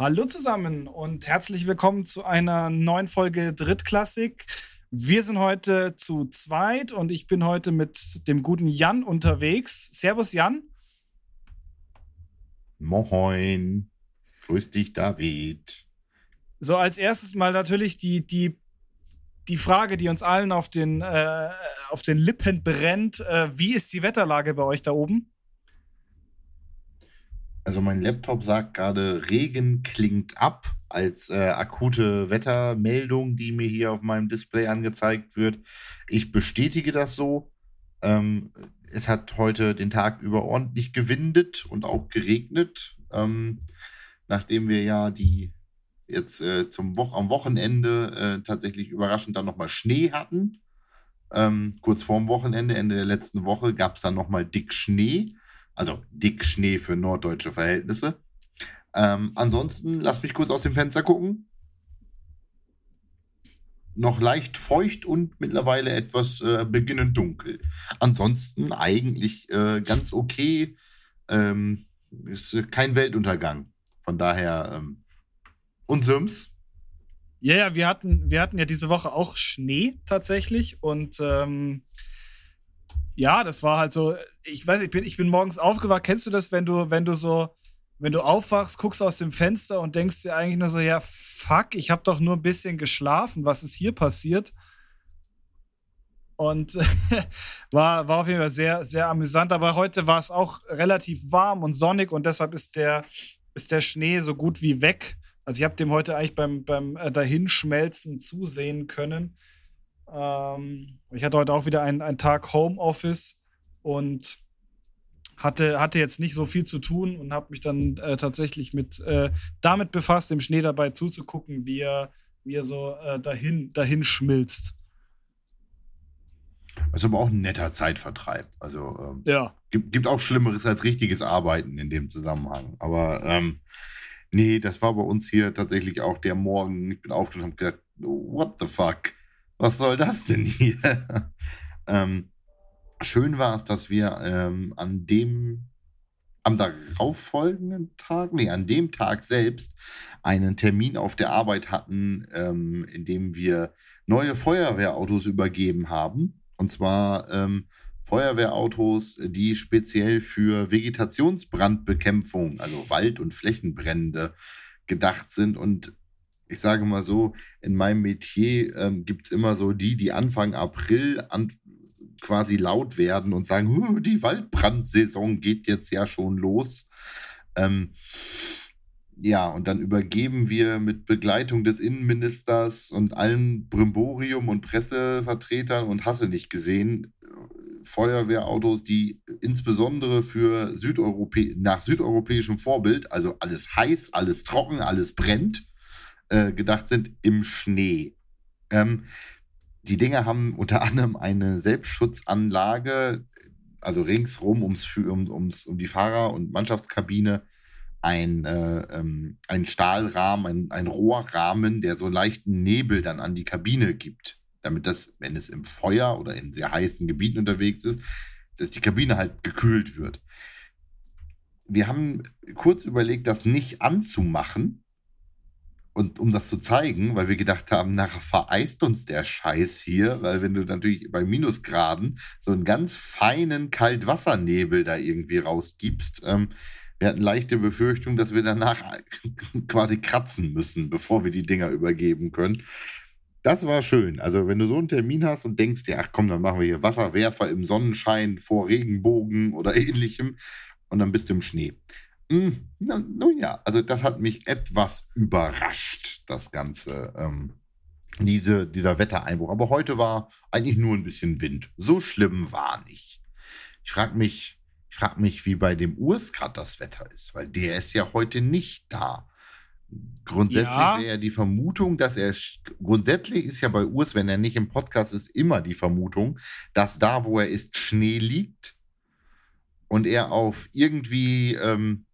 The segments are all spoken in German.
Hallo zusammen und herzlich willkommen zu einer neuen Folge Drittklassik. Wir sind heute zu zweit und ich bin heute mit dem guten Jan unterwegs. Servus Jan. Moin. Grüß dich, David. So, als erstes mal natürlich die, die, die Frage, die uns allen auf den, äh, auf den Lippen brennt. Äh, wie ist die Wetterlage bei euch da oben? Also mein Laptop sagt gerade, Regen klingt ab als äh, akute Wettermeldung, die mir hier auf meinem Display angezeigt wird. Ich bestätige das so. Ähm, es hat heute den Tag über ordentlich gewindet und auch geregnet. Ähm, nachdem wir ja die jetzt äh, zum Wo am Wochenende äh, tatsächlich überraschend dann nochmal Schnee hatten. Ähm, kurz vorm Wochenende, Ende der letzten Woche, gab es dann nochmal dick Schnee. Also dick Schnee für norddeutsche Verhältnisse. Ähm, ansonsten, lass mich kurz aus dem Fenster gucken. Noch leicht feucht und mittlerweile etwas äh, beginnend dunkel. Ansonsten eigentlich äh, ganz okay. Ähm, ist äh, kein Weltuntergang. Von daher. Ähm, und Sims? Ja, ja, wir hatten, wir hatten ja diese Woche auch Schnee tatsächlich und ähm, ja, das war halt so, ich weiß, ich bin, ich bin morgens aufgewacht. Kennst du das, wenn du, wenn du so, wenn du aufwachst, guckst aus dem Fenster und denkst dir eigentlich nur so, ja, fuck, ich habe doch nur ein bisschen geschlafen, was ist hier passiert? Und war, war auf jeden Fall sehr, sehr amüsant. Aber heute war es auch relativ warm und sonnig und deshalb ist der, ist der Schnee so gut wie weg. Also ich habe dem heute eigentlich beim, beim äh, Dahinschmelzen zusehen können. Ähm, ich hatte heute auch wieder einen, einen Tag Homeoffice und hatte, hatte jetzt nicht so viel zu tun und habe mich dann äh, tatsächlich mit äh, damit befasst, dem Schnee dabei zuzugucken, wie er, wie er so äh, dahin, dahin schmilzt. Das ist aber auch ein netter Zeitvertreib. Also ähm, ja. gibt, gibt auch Schlimmeres als richtiges Arbeiten in dem Zusammenhang. Aber ähm, nee, das war bei uns hier tatsächlich auch der Morgen. Ich bin aufgewacht und habe gedacht, what the fuck? Was soll das denn hier? ähm, schön war es, dass wir ähm, an dem, am darauffolgenden Tag, nee, an dem Tag selbst einen Termin auf der Arbeit hatten, ähm, in dem wir neue Feuerwehrautos übergeben haben. Und zwar ähm, Feuerwehrautos, die speziell für Vegetationsbrandbekämpfung, also Wald- und Flächenbrände gedacht sind und ich sage mal so, in meinem Metier ähm, gibt es immer so die, die Anfang April an, quasi laut werden und sagen, die Waldbrandsaison geht jetzt ja schon los. Ähm, ja, und dann übergeben wir mit Begleitung des Innenministers und allen Brimborium und Pressevertretern und Hasse nicht gesehen, Feuerwehrautos, die insbesondere für Südeuropä nach südeuropäischem Vorbild, also alles heiß, alles trocken, alles brennt, äh, gedacht sind im Schnee. Ähm, die Dinger haben unter anderem eine Selbstschutzanlage, also ringsrum ums, um, ums, um die Fahrer- und Mannschaftskabine ein, äh, ähm, ein Stahlrahmen, ein, ein Rohrrahmen, der so leichten Nebel dann an die Kabine gibt, damit das, wenn es im Feuer oder in sehr heißen Gebieten unterwegs ist, dass die Kabine halt gekühlt wird. Wir haben kurz überlegt, das nicht anzumachen, und um das zu zeigen, weil wir gedacht haben, nachher vereist uns der Scheiß hier, weil wenn du natürlich bei Minusgraden so einen ganz feinen Kaltwassernebel da irgendwie rausgibst, ähm, wir hatten leichte Befürchtung, dass wir danach quasi kratzen müssen, bevor wir die Dinger übergeben können. Das war schön. Also, wenn du so einen Termin hast und denkst dir, ach komm, dann machen wir hier Wasserwerfer im Sonnenschein vor Regenbogen oder ähnlichem und dann bist du im Schnee. Hm, nun ja, also das hat mich etwas überrascht, das Ganze, ähm, diese, dieser Wettereinbruch. Aber heute war eigentlich nur ein bisschen Wind. So schlimm war nicht. Ich frage mich, ich frage mich, wie bei dem Urs gerade das Wetter ist, weil der ist ja heute nicht da. Grundsätzlich ja. wäre ja die Vermutung, dass er grundsätzlich ist ja bei Urs, wenn er nicht im Podcast ist, immer die Vermutung, dass da, wo er ist, Schnee liegt und er auf irgendwie ähm,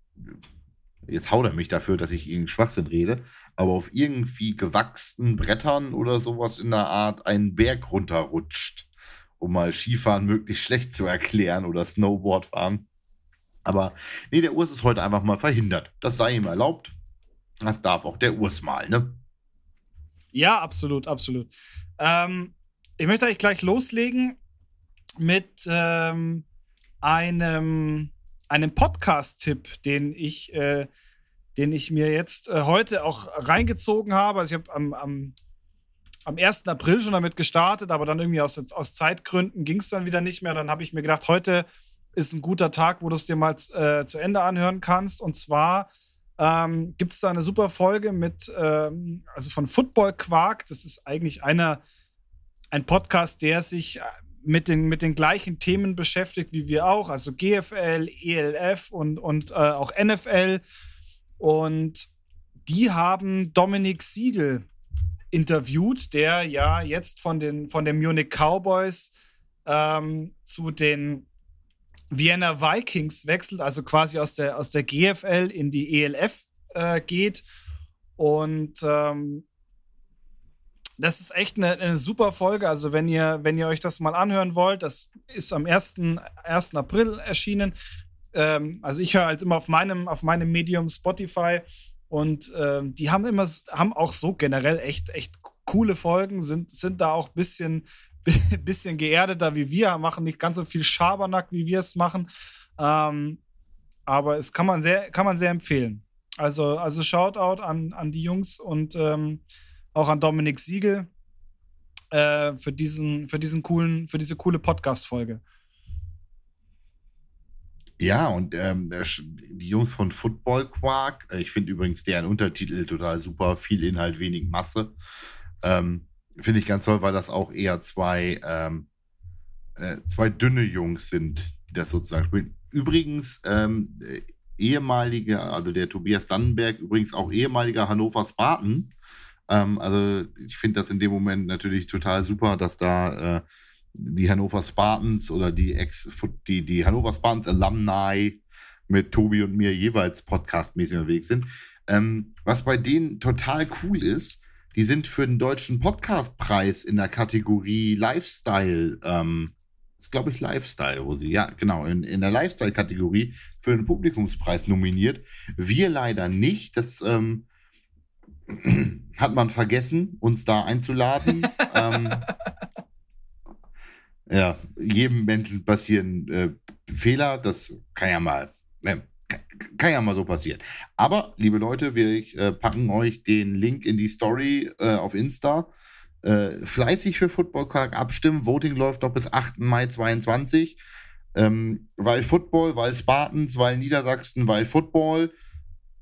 jetzt haut er mich dafür, dass ich irgendeinen Schwachsinn rede, aber auf irgendwie gewachsenen Brettern oder sowas in der Art einen Berg runterrutscht, um mal Skifahren möglichst schlecht zu erklären oder Snowboard fahren. Aber nee, der Urs ist heute einfach mal verhindert. Das sei ihm erlaubt. Das darf auch der Urs mal, ne? Ja, absolut, absolut. Ähm, ich möchte eigentlich gleich loslegen mit ähm, einem, einem Podcast-Tipp, den ich, äh, den ich mir jetzt äh, heute auch reingezogen habe. Also ich habe am, am, am 1. April schon damit gestartet, aber dann irgendwie aus, aus Zeitgründen ging es dann wieder nicht mehr. Dann habe ich mir gedacht, heute ist ein guter Tag, wo du es dir mal äh, zu Ende anhören kannst. Und zwar ähm, gibt es da eine super Folge mit, ähm, also von Football Quark. Das ist eigentlich einer, ein Podcast, der sich äh, mit den, mit den gleichen Themen beschäftigt wie wir auch, also GFL, ELF und, und äh, auch NFL. Und die haben Dominik Siegel interviewt, der ja jetzt von den, von den Munich Cowboys ähm, zu den Vienna Vikings wechselt, also quasi aus der, aus der GFL in die ELF äh, geht. Und ähm, das ist echt eine, eine, super Folge. Also, wenn ihr, wenn ihr euch das mal anhören wollt, das ist am 1. 1. April erschienen. Ähm, also, ich höre halt immer auf meinem, auf meinem Medium Spotify und ähm, die haben immer, haben auch so generell echt, echt coole Folgen, sind, sind da auch ein bisschen, bisschen geerdeter wie wir, machen nicht ganz so viel Schabernack, wie wir es machen. Ähm, aber es kann man sehr, kann man sehr empfehlen. Also, also Shoutout an, an die Jungs und ähm, auch an Dominik Siegel äh, für diesen, für diesen coolen, für diese coole Podcast-Folge. Ja, und ähm, die Jungs von Football Quark, äh, ich finde übrigens deren Untertitel total super, viel Inhalt, wenig Masse. Ähm, Finde ich ganz toll, weil das auch eher zwei, ähm, äh, zwei dünne Jungs sind, die das sozusagen spielen. Übrigens, ähm, äh, ehemalige, also der Tobias Dannenberg, übrigens auch ehemaliger Hannover Spartan. Ähm, also ich finde das in dem Moment natürlich total super, dass da äh, die Hannover Spartans oder die Ex die, die Hannover Spartans Alumni mit Tobi und mir jeweils podcastmäßig unterwegs sind. Ähm, was bei denen total cool ist, die sind für den deutschen Podcastpreis in der Kategorie Lifestyle, ähm, ist glaube ich Lifestyle, wo sie, ja, genau, in, in der Lifestyle-Kategorie für den Publikumspreis nominiert. Wir leider nicht. Das ähm, hat man vergessen, uns da einzuladen. ähm, ja, jedem Menschen passieren äh, Fehler, das kann ja mal, ne, kann ja mal so passieren. Aber, liebe Leute, wir äh, packen euch den Link in die Story äh, auf Insta. Äh, fleißig für Football Quark abstimmen. Voting läuft noch bis 8. Mai 22. Ähm, weil Football, weil Spartans, weil Niedersachsen, weil Football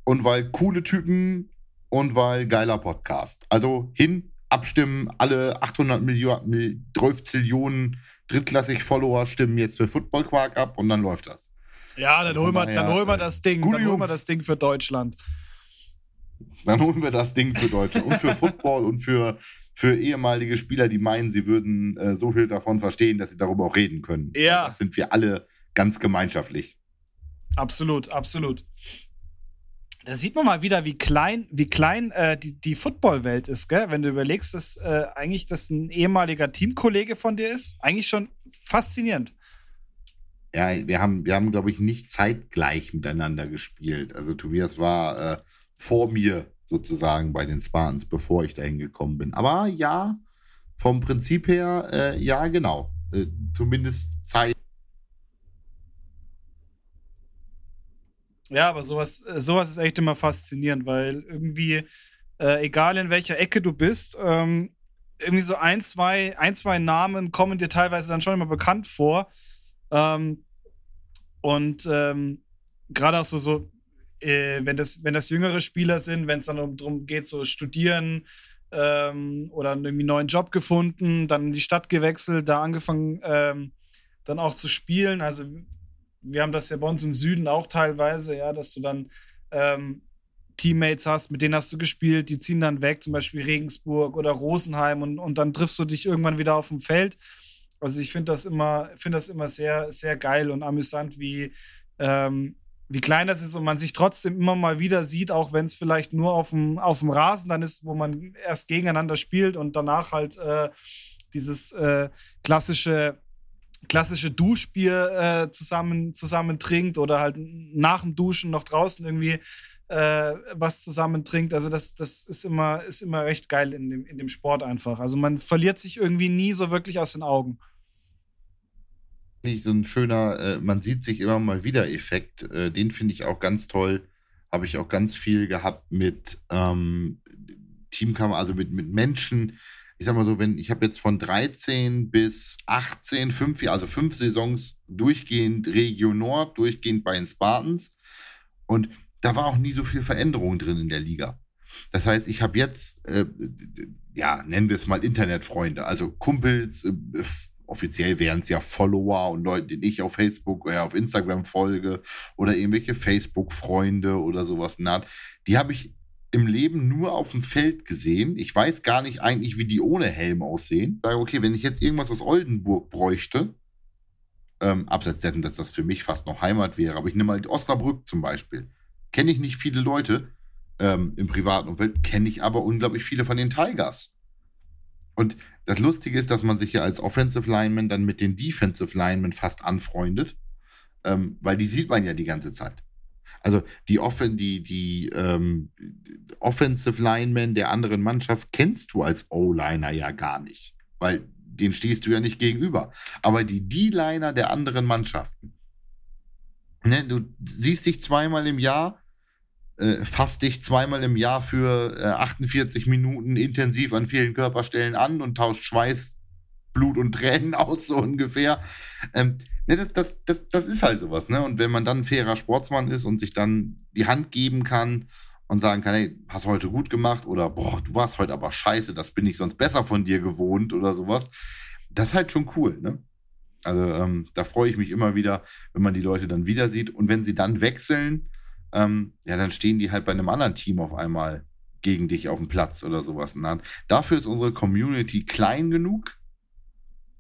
und weil coole Typen und weil geiler Podcast. Also hin, abstimmen, alle 800 Millionen, 12 Zillionen drittklassig Follower stimmen jetzt für Football Quark ab und dann läuft das. Ja, dann, also holen, wir, dann holen wir das Ding. Dann holen wir das Ding für Deutschland. Dann holen wir das Ding für Deutschland und für Football und für, für ehemalige Spieler, die meinen, sie würden äh, so viel davon verstehen, dass sie darüber auch reden können. Ja. Das sind wir alle ganz gemeinschaftlich. Absolut, absolut. Da sieht man mal wieder, wie klein, wie klein äh, die, die Footballwelt ist, gell? Wenn du überlegst, dass äh, eigentlich das ein ehemaliger Teamkollege von dir ist. Eigentlich schon faszinierend. Ja, wir haben, wir haben, glaube ich, nicht zeitgleich miteinander gespielt. Also Tobias war äh, vor mir sozusagen bei den Spartans, bevor ich dahin gekommen bin. Aber ja, vom Prinzip her, äh, ja, genau. Äh, zumindest Zeit Ja, aber sowas, äh, sowas ist echt immer faszinierend, weil irgendwie, äh, egal in welcher Ecke du bist, ähm, irgendwie so ein zwei, ein, zwei Namen kommen dir teilweise dann schon immer bekannt vor. Ähm, und ähm, gerade auch so, so äh, wenn, das, wenn das jüngere Spieler sind, wenn es dann darum geht, so studieren ähm, oder irgendwie einen neuen Job gefunden, dann in die Stadt gewechselt, da angefangen ähm, dann auch zu spielen. Also wir haben das ja bei uns im Süden auch teilweise, ja, dass du dann ähm, Teammates hast, mit denen hast du gespielt, die ziehen dann weg, zum Beispiel Regensburg oder Rosenheim und, und dann triffst du dich irgendwann wieder auf dem Feld. Also ich finde das immer, finde das immer sehr, sehr geil und amüsant, wie, ähm, wie klein das ist und man sich trotzdem immer mal wieder sieht, auch wenn es vielleicht nur auf dem, auf dem Rasen dann ist, wo man erst gegeneinander spielt und danach halt äh, dieses äh, klassische klassische Duschbier äh, zusammen, zusammen trinkt oder halt nach dem Duschen noch draußen irgendwie äh, was zusammen trinkt. Also das, das ist immer, ist immer recht geil in dem, in dem Sport einfach. Also man verliert sich irgendwie nie so wirklich aus den Augen. So ein schöner, äh, man sieht sich immer mal wieder Effekt. Äh, den finde ich auch ganz toll. Habe ich auch ganz viel gehabt mit ähm, Teamkammer, also mit, mit Menschen. Ich sag mal so, wenn ich habe jetzt von 13 bis 18, fünf, also fünf Saisons durchgehend Region Nord, durchgehend bei den Spartans. Und da war auch nie so viel Veränderung drin in der Liga. Das heißt, ich habe jetzt, äh, ja, nennen wir es mal Internetfreunde, also Kumpels, äh, offiziell wären es ja Follower und Leute, denen ich auf Facebook oder auf Instagram folge oder irgendwelche Facebook-Freunde oder sowas. Die habe ich im Leben nur auf dem Feld gesehen. Ich weiß gar nicht eigentlich, wie die ohne Helm aussehen. Sage, okay, wenn ich jetzt irgendwas aus Oldenburg bräuchte, ähm, abseits dessen, dass das für mich fast noch Heimat wäre, aber ich nehme mal Osnabrück zum Beispiel. Kenne ich nicht viele Leute ähm, im privaten Umfeld, kenne ich aber unglaublich viele von den Tigers. Und das Lustige ist, dass man sich ja als Offensive Lineman dann mit den Defensive Linemen fast anfreundet, ähm, weil die sieht man ja die ganze Zeit. Also die, Offen die, die ähm, Offensive Linemen der anderen Mannschaft kennst du als O-Liner ja gar nicht, weil den stehst du ja nicht gegenüber. Aber die D-Liner der anderen Mannschaften, ne, du siehst dich zweimal im Jahr, äh, fasst dich zweimal im Jahr für äh, 48 Minuten intensiv an vielen Körperstellen an und tauscht Schweiß, Blut und Tränen aus, so ungefähr. Ähm, Ne, das, das, das, das ist halt sowas, ne? Und wenn man dann ein fairer Sportsmann ist und sich dann die Hand geben kann und sagen kann, hey, hast heute gut gemacht oder boah, du warst heute aber scheiße, das bin ich sonst besser von dir gewohnt oder sowas, das ist halt schon cool, ne? Also ähm, da freue ich mich immer wieder, wenn man die Leute dann wieder sieht. Und wenn sie dann wechseln, ähm, ja, dann stehen die halt bei einem anderen Team auf einmal gegen dich auf dem Platz oder sowas. Und dann, dafür ist unsere Community klein genug,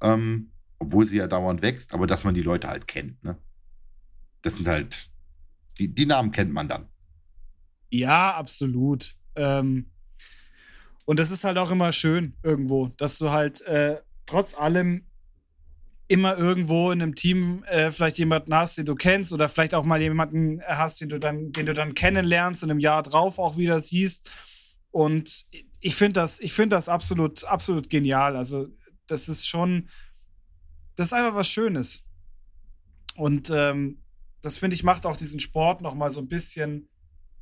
ähm, obwohl sie ja dauernd wächst, aber dass man die Leute halt kennt. Ne? Das sind halt, die, die Namen kennt man dann. Ja, absolut. Ähm, und das ist halt auch immer schön irgendwo, dass du halt äh, trotz allem immer irgendwo in einem Team äh, vielleicht jemanden hast, den du kennst oder vielleicht auch mal jemanden hast, den du dann, den du dann kennenlernst und im Jahr drauf auch wieder siehst. Und ich finde das, ich finde das absolut, absolut genial. Also das ist schon, das ist einfach was Schönes. Und ähm, das finde ich macht auch diesen Sport noch mal so ein bisschen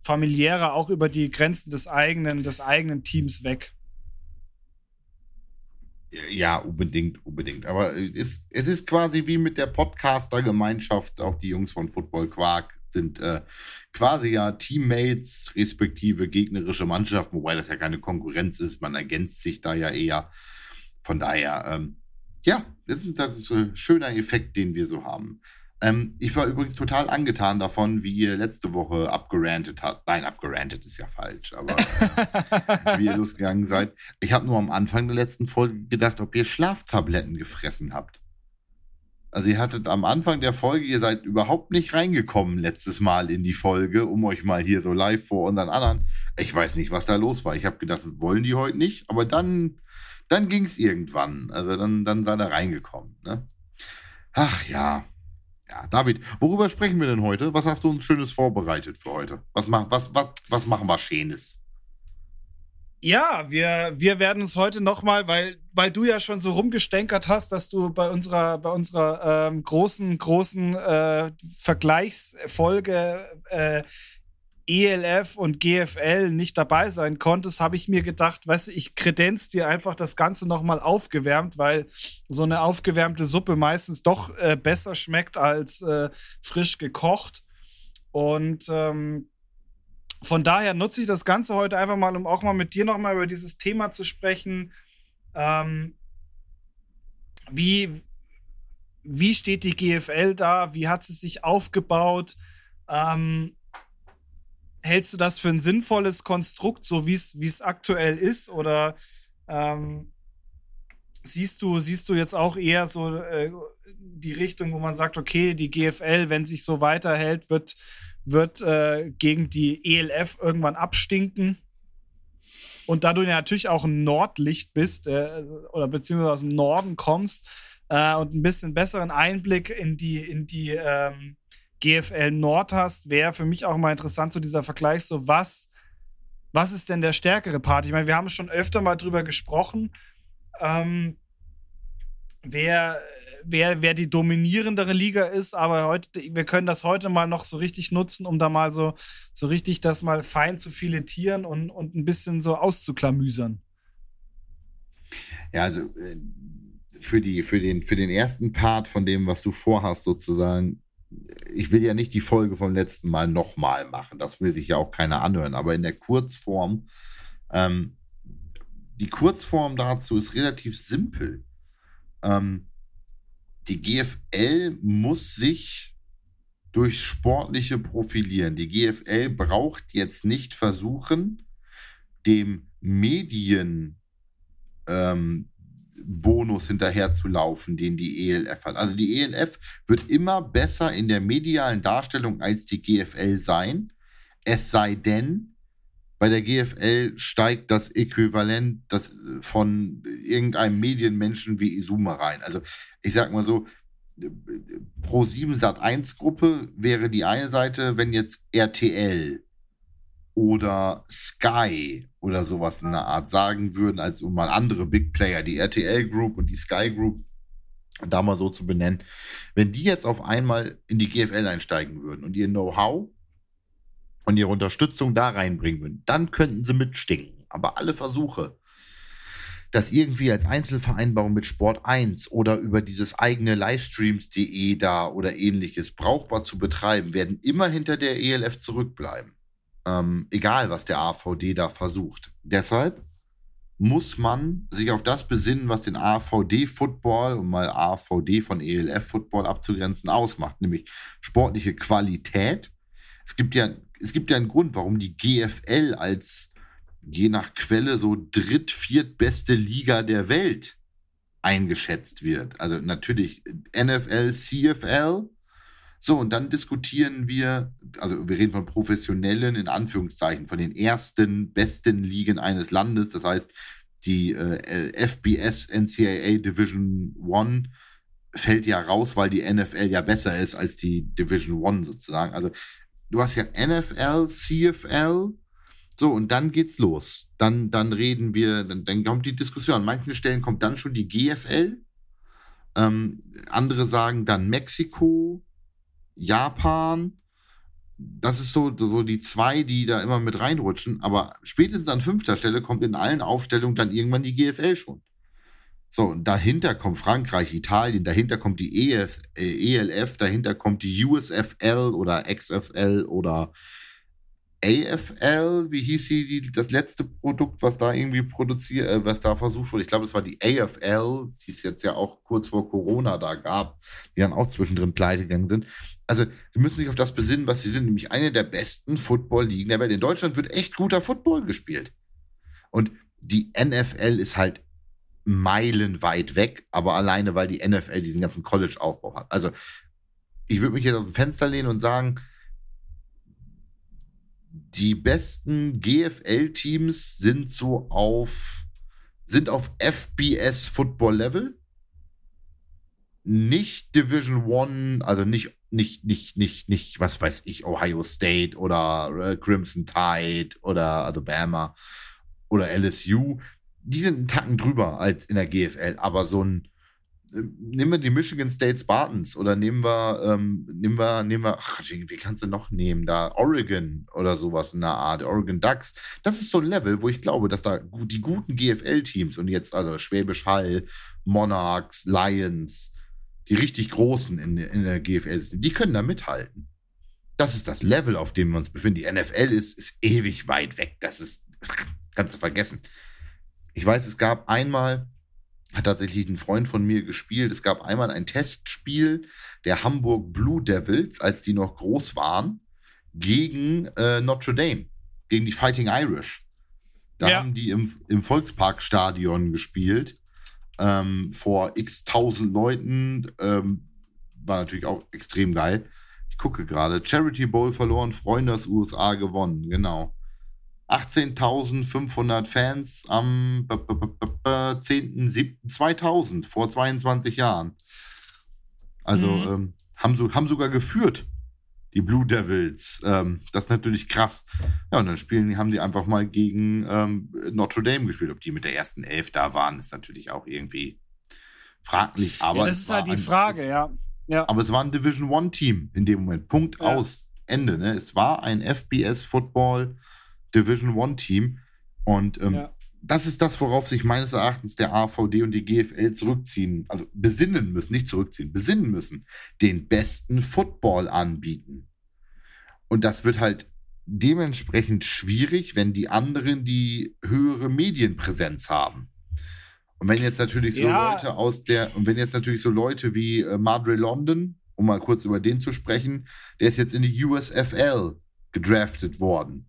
familiärer, auch über die Grenzen des eigenen, des eigenen Teams weg. Ja, unbedingt, unbedingt. Aber es, es ist quasi wie mit der Podcaster-Gemeinschaft, auch die Jungs von Football Quark sind äh, quasi ja Teammates, respektive gegnerische Mannschaften, wobei das ja keine Konkurrenz ist, man ergänzt sich da ja eher. Von daher, ähm, ja, das ist, das ist ein schöner Effekt, den wir so haben. Ähm, ich war übrigens total angetan davon, wie ihr letzte Woche abgerantet habt. Nein, abgerantet ist ja falsch, aber äh, wie ihr losgegangen seid. Ich habe nur am Anfang der letzten Folge gedacht, ob ihr Schlaftabletten gefressen habt. Also ihr hattet am Anfang der Folge, ihr seid überhaupt nicht reingekommen letztes Mal in die Folge, um euch mal hier so live vor unseren anderen. Ich weiß nicht, was da los war. Ich habe gedacht, wollen die heute nicht, aber dann dann ging es irgendwann. Also dann, dann sei er reingekommen. Ne? Ach ja. Ja, David, worüber sprechen wir denn heute? Was hast du uns Schönes vorbereitet für heute? Was, mach, was, was, was machen wir Schönes? Ja, wir, wir werden uns heute nochmal, weil, weil du ja schon so rumgestänkert hast, dass du bei unserer, bei unserer ähm, großen, großen äh, Vergleichsfolge äh, ELF und GFL nicht dabei sein konntest, habe ich mir gedacht, weißt du, ich kredenz dir einfach das Ganze nochmal aufgewärmt, weil so eine aufgewärmte Suppe meistens doch äh, besser schmeckt als äh, frisch gekocht. Und ähm, von daher nutze ich das Ganze heute einfach mal, um auch mal mit dir nochmal über dieses Thema zu sprechen. Ähm, wie, wie steht die GFL da? Wie hat sie sich aufgebaut? Ähm, hältst du das für ein sinnvolles Konstrukt, so wie es aktuell ist? Oder ähm, siehst, du, siehst du jetzt auch eher so äh, die Richtung, wo man sagt, okay, die GFL, wenn sich so weiterhält, wird, wird äh, gegen die ELF irgendwann abstinken? Und da du ja natürlich auch ein Nordlicht bist äh, oder beziehungsweise aus dem Norden kommst äh, und ein bisschen besseren Einblick in die, in die ähm, GFL Nord hast, wäre für mich auch mal interessant, so dieser Vergleich, so was, was ist denn der stärkere Part? Ich meine, wir haben schon öfter mal drüber gesprochen, ähm, wer, wer, wer die dominierendere Liga ist, aber heute, wir können das heute mal noch so richtig nutzen, um da mal so, so richtig das mal fein zu filetieren und, und ein bisschen so auszuklamüsern. Ja, also äh, für, die, für, den, für den ersten Part von dem, was du vorhast, sozusagen, ich will ja nicht die Folge vom letzten Mal nochmal machen. Das will sich ja auch keiner anhören. Aber in der Kurzform, ähm, die Kurzform dazu ist relativ simpel. Ähm, die GFL muss sich durch sportliche profilieren. Die GFL braucht jetzt nicht versuchen, dem Medien ähm, Bonus hinterher zu laufen, den die ELF hat. Also die ELF wird immer besser in der medialen Darstellung als die GFL sein. Es sei denn, bei der GFL steigt das Äquivalent das von irgendeinem Medienmenschen wie Isuma rein. Also ich sag mal so, Pro 7 Sat 1 Gruppe wäre die eine Seite, wenn jetzt RTL oder Sky oder sowas in der Art sagen würden, als um mal andere Big Player, die RTL Group und die Sky Group, da mal so zu benennen, wenn die jetzt auf einmal in die GFL einsteigen würden und ihr Know-how und ihre Unterstützung da reinbringen würden, dann könnten sie mitstinken. Aber alle Versuche, das irgendwie als Einzelvereinbarung mit Sport 1 oder über dieses eigene Livestreams.de da oder ähnliches brauchbar zu betreiben, werden immer hinter der ELF zurückbleiben. Ähm, egal, was der AVD da versucht. Deshalb muss man sich auf das besinnen, was den AVD-Football, um mal AVD von ELF-Football abzugrenzen, ausmacht, nämlich sportliche Qualität. Es gibt ja, es gibt ja einen Grund, warum die GFL als je nach Quelle so dritt-, viertbeste Liga der Welt eingeschätzt wird. Also natürlich NFL, CFL, so, und dann diskutieren wir, also wir reden von professionellen, in Anführungszeichen, von den ersten, besten Ligen eines Landes. Das heißt, die äh, FBS NCAA Division One fällt ja raus, weil die NFL ja besser ist als die Division One sozusagen. Also du hast ja NFL, CFL, so, und dann geht's los. Dann, dann reden wir, dann, dann kommt die Diskussion. An manchen Stellen kommt dann schon die GFL. Ähm, andere sagen dann Mexiko, Japan. Das ist so, so die zwei, die da immer mit reinrutschen. Aber spätestens an fünfter Stelle kommt in allen Aufstellungen dann irgendwann die GFL schon. So, und dahinter kommt Frankreich, Italien, dahinter kommt die EF, äh, ELF, dahinter kommt die USFL oder XFL oder AFL, wie hieß sie, die, das letzte Produkt, was da irgendwie produziert, äh, was da versucht wurde. Ich glaube, es war die AFL, die es jetzt ja auch kurz vor Corona da gab, die dann auch zwischendrin pleite gegangen sind. Also, sie müssen sich auf das besinnen, was sie sind, nämlich eine der besten Football-Ligen der Welt. In Deutschland wird echt guter Football gespielt. Und die NFL ist halt meilenweit weg, aber alleine, weil die NFL diesen ganzen College-Aufbau hat. Also, ich würde mich jetzt aus dem Fenster lehnen und sagen, die besten GFL-Teams sind so auf, sind auf FBS Football Level. Nicht Division One, also nicht, nicht, nicht, nicht, nicht, was weiß ich, Ohio State oder äh, Crimson Tide oder Alabama oder LSU. Die sind einen Tacken drüber als in der GFL, aber so ein nehmen wir die Michigan State Spartans oder nehmen wir, ähm, nehmen wir, nehmen wir, ach, wie kannst du noch nehmen? Da Oregon oder sowas in der Art, Oregon Ducks. Das ist so ein Level, wo ich glaube, dass da die guten GFL-Teams und jetzt also Schwäbisch Hall, Monarchs, Lions, die richtig großen in, in der GFL sind, die können da mithalten. Das ist das Level, auf dem wir uns befinden. Die NFL ist, ist ewig weit weg. Das ist, kannst du vergessen. Ich weiß, es gab einmal, hat tatsächlich ein Freund von mir gespielt. Es gab einmal ein Testspiel der Hamburg Blue Devils, als die noch groß waren, gegen äh, Notre Dame, gegen die Fighting Irish. Da ja. haben die im, im Volksparkstadion gespielt, ähm, vor x tausend Leuten. Ähm, war natürlich auch extrem geil. Ich gucke gerade. Charity Bowl verloren, Freunde aus USA gewonnen, genau. 18.500 Fans am 10.07.2000, vor 22 Jahren. Also mhm. ähm, haben, so, haben sogar geführt die Blue Devils. Ähm, das ist natürlich krass. Ja, und dann spielen, haben die einfach mal gegen ähm, Notre Dame gespielt. Ob die mit der ersten Elf da waren, ist natürlich auch irgendwie fraglich. Aber ja, das ist halt die Frage, es, ja. ja. Aber es war ein Division One Team in dem Moment. Punkt ja. aus. Ende. Ne? Es war ein FBS Football Division One Team. Und ähm, ja. das ist das, worauf sich meines Erachtens der AVD und die GFL zurückziehen, also besinnen müssen, nicht zurückziehen, besinnen müssen, den besten Football anbieten. Und das wird halt dementsprechend schwierig, wenn die anderen die höhere Medienpräsenz haben. Und wenn jetzt natürlich so ja. Leute aus der, und wenn jetzt natürlich so Leute wie äh, Madre London, um mal kurz über den zu sprechen, der ist jetzt in die USFL gedraftet worden.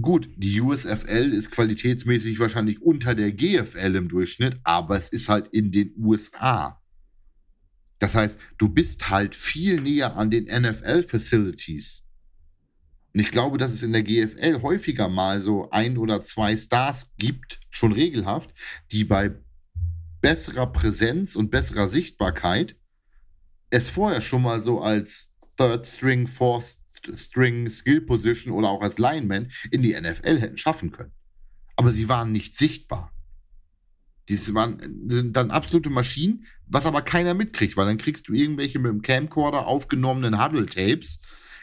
Gut, die USFL ist qualitätsmäßig wahrscheinlich unter der GFL im Durchschnitt, aber es ist halt in den USA. Das heißt, du bist halt viel näher an den NFL-Facilities. Und ich glaube, dass es in der GFL häufiger mal so ein oder zwei Stars gibt, schon regelhaft, die bei besserer Präsenz und besserer Sichtbarkeit es vorher schon mal so als Third String, Fourth String, Skill Position oder auch als Lineman in die NFL hätten schaffen können. Aber sie waren nicht sichtbar. Die waren sind dann absolute Maschinen, was aber keiner mitkriegt, weil dann kriegst du irgendwelche mit dem Camcorder aufgenommenen Huddle-Tapes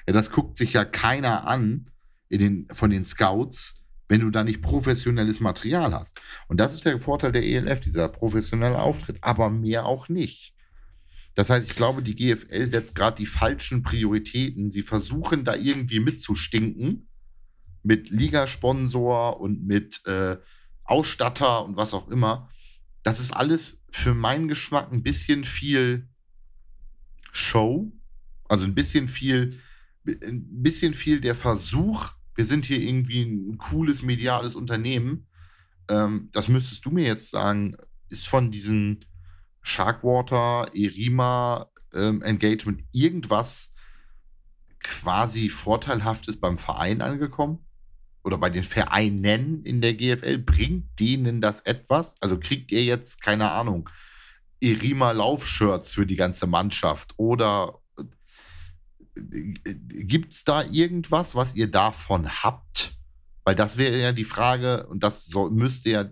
ja, das guckt sich ja keiner an in den, von den Scouts, wenn du da nicht professionelles Material hast. Und das ist der Vorteil der ELF, dieser professionelle Auftritt, aber mehr auch nicht. Das heißt, ich glaube, die GFL setzt gerade die falschen Prioritäten. Sie versuchen da irgendwie mitzustinken mit Ligasponsor und mit äh, Ausstatter und was auch immer. Das ist alles für meinen Geschmack ein bisschen viel Show, also ein bisschen viel ein bisschen viel der Versuch, wir sind hier irgendwie ein cooles mediales Unternehmen. Ähm, das müsstest du mir jetzt sagen, ist von diesen Sharkwater, Erima ähm, Engagement irgendwas quasi Vorteilhaftes beim Verein angekommen? Oder bei den Vereinen in der GFL? Bringt denen das etwas? Also kriegt ihr jetzt, keine Ahnung, Erima Laufshirts für die ganze Mannschaft oder gibt es da irgendwas, was ihr davon habt? Weil das wäre ja die Frage, und das soll, müsste ja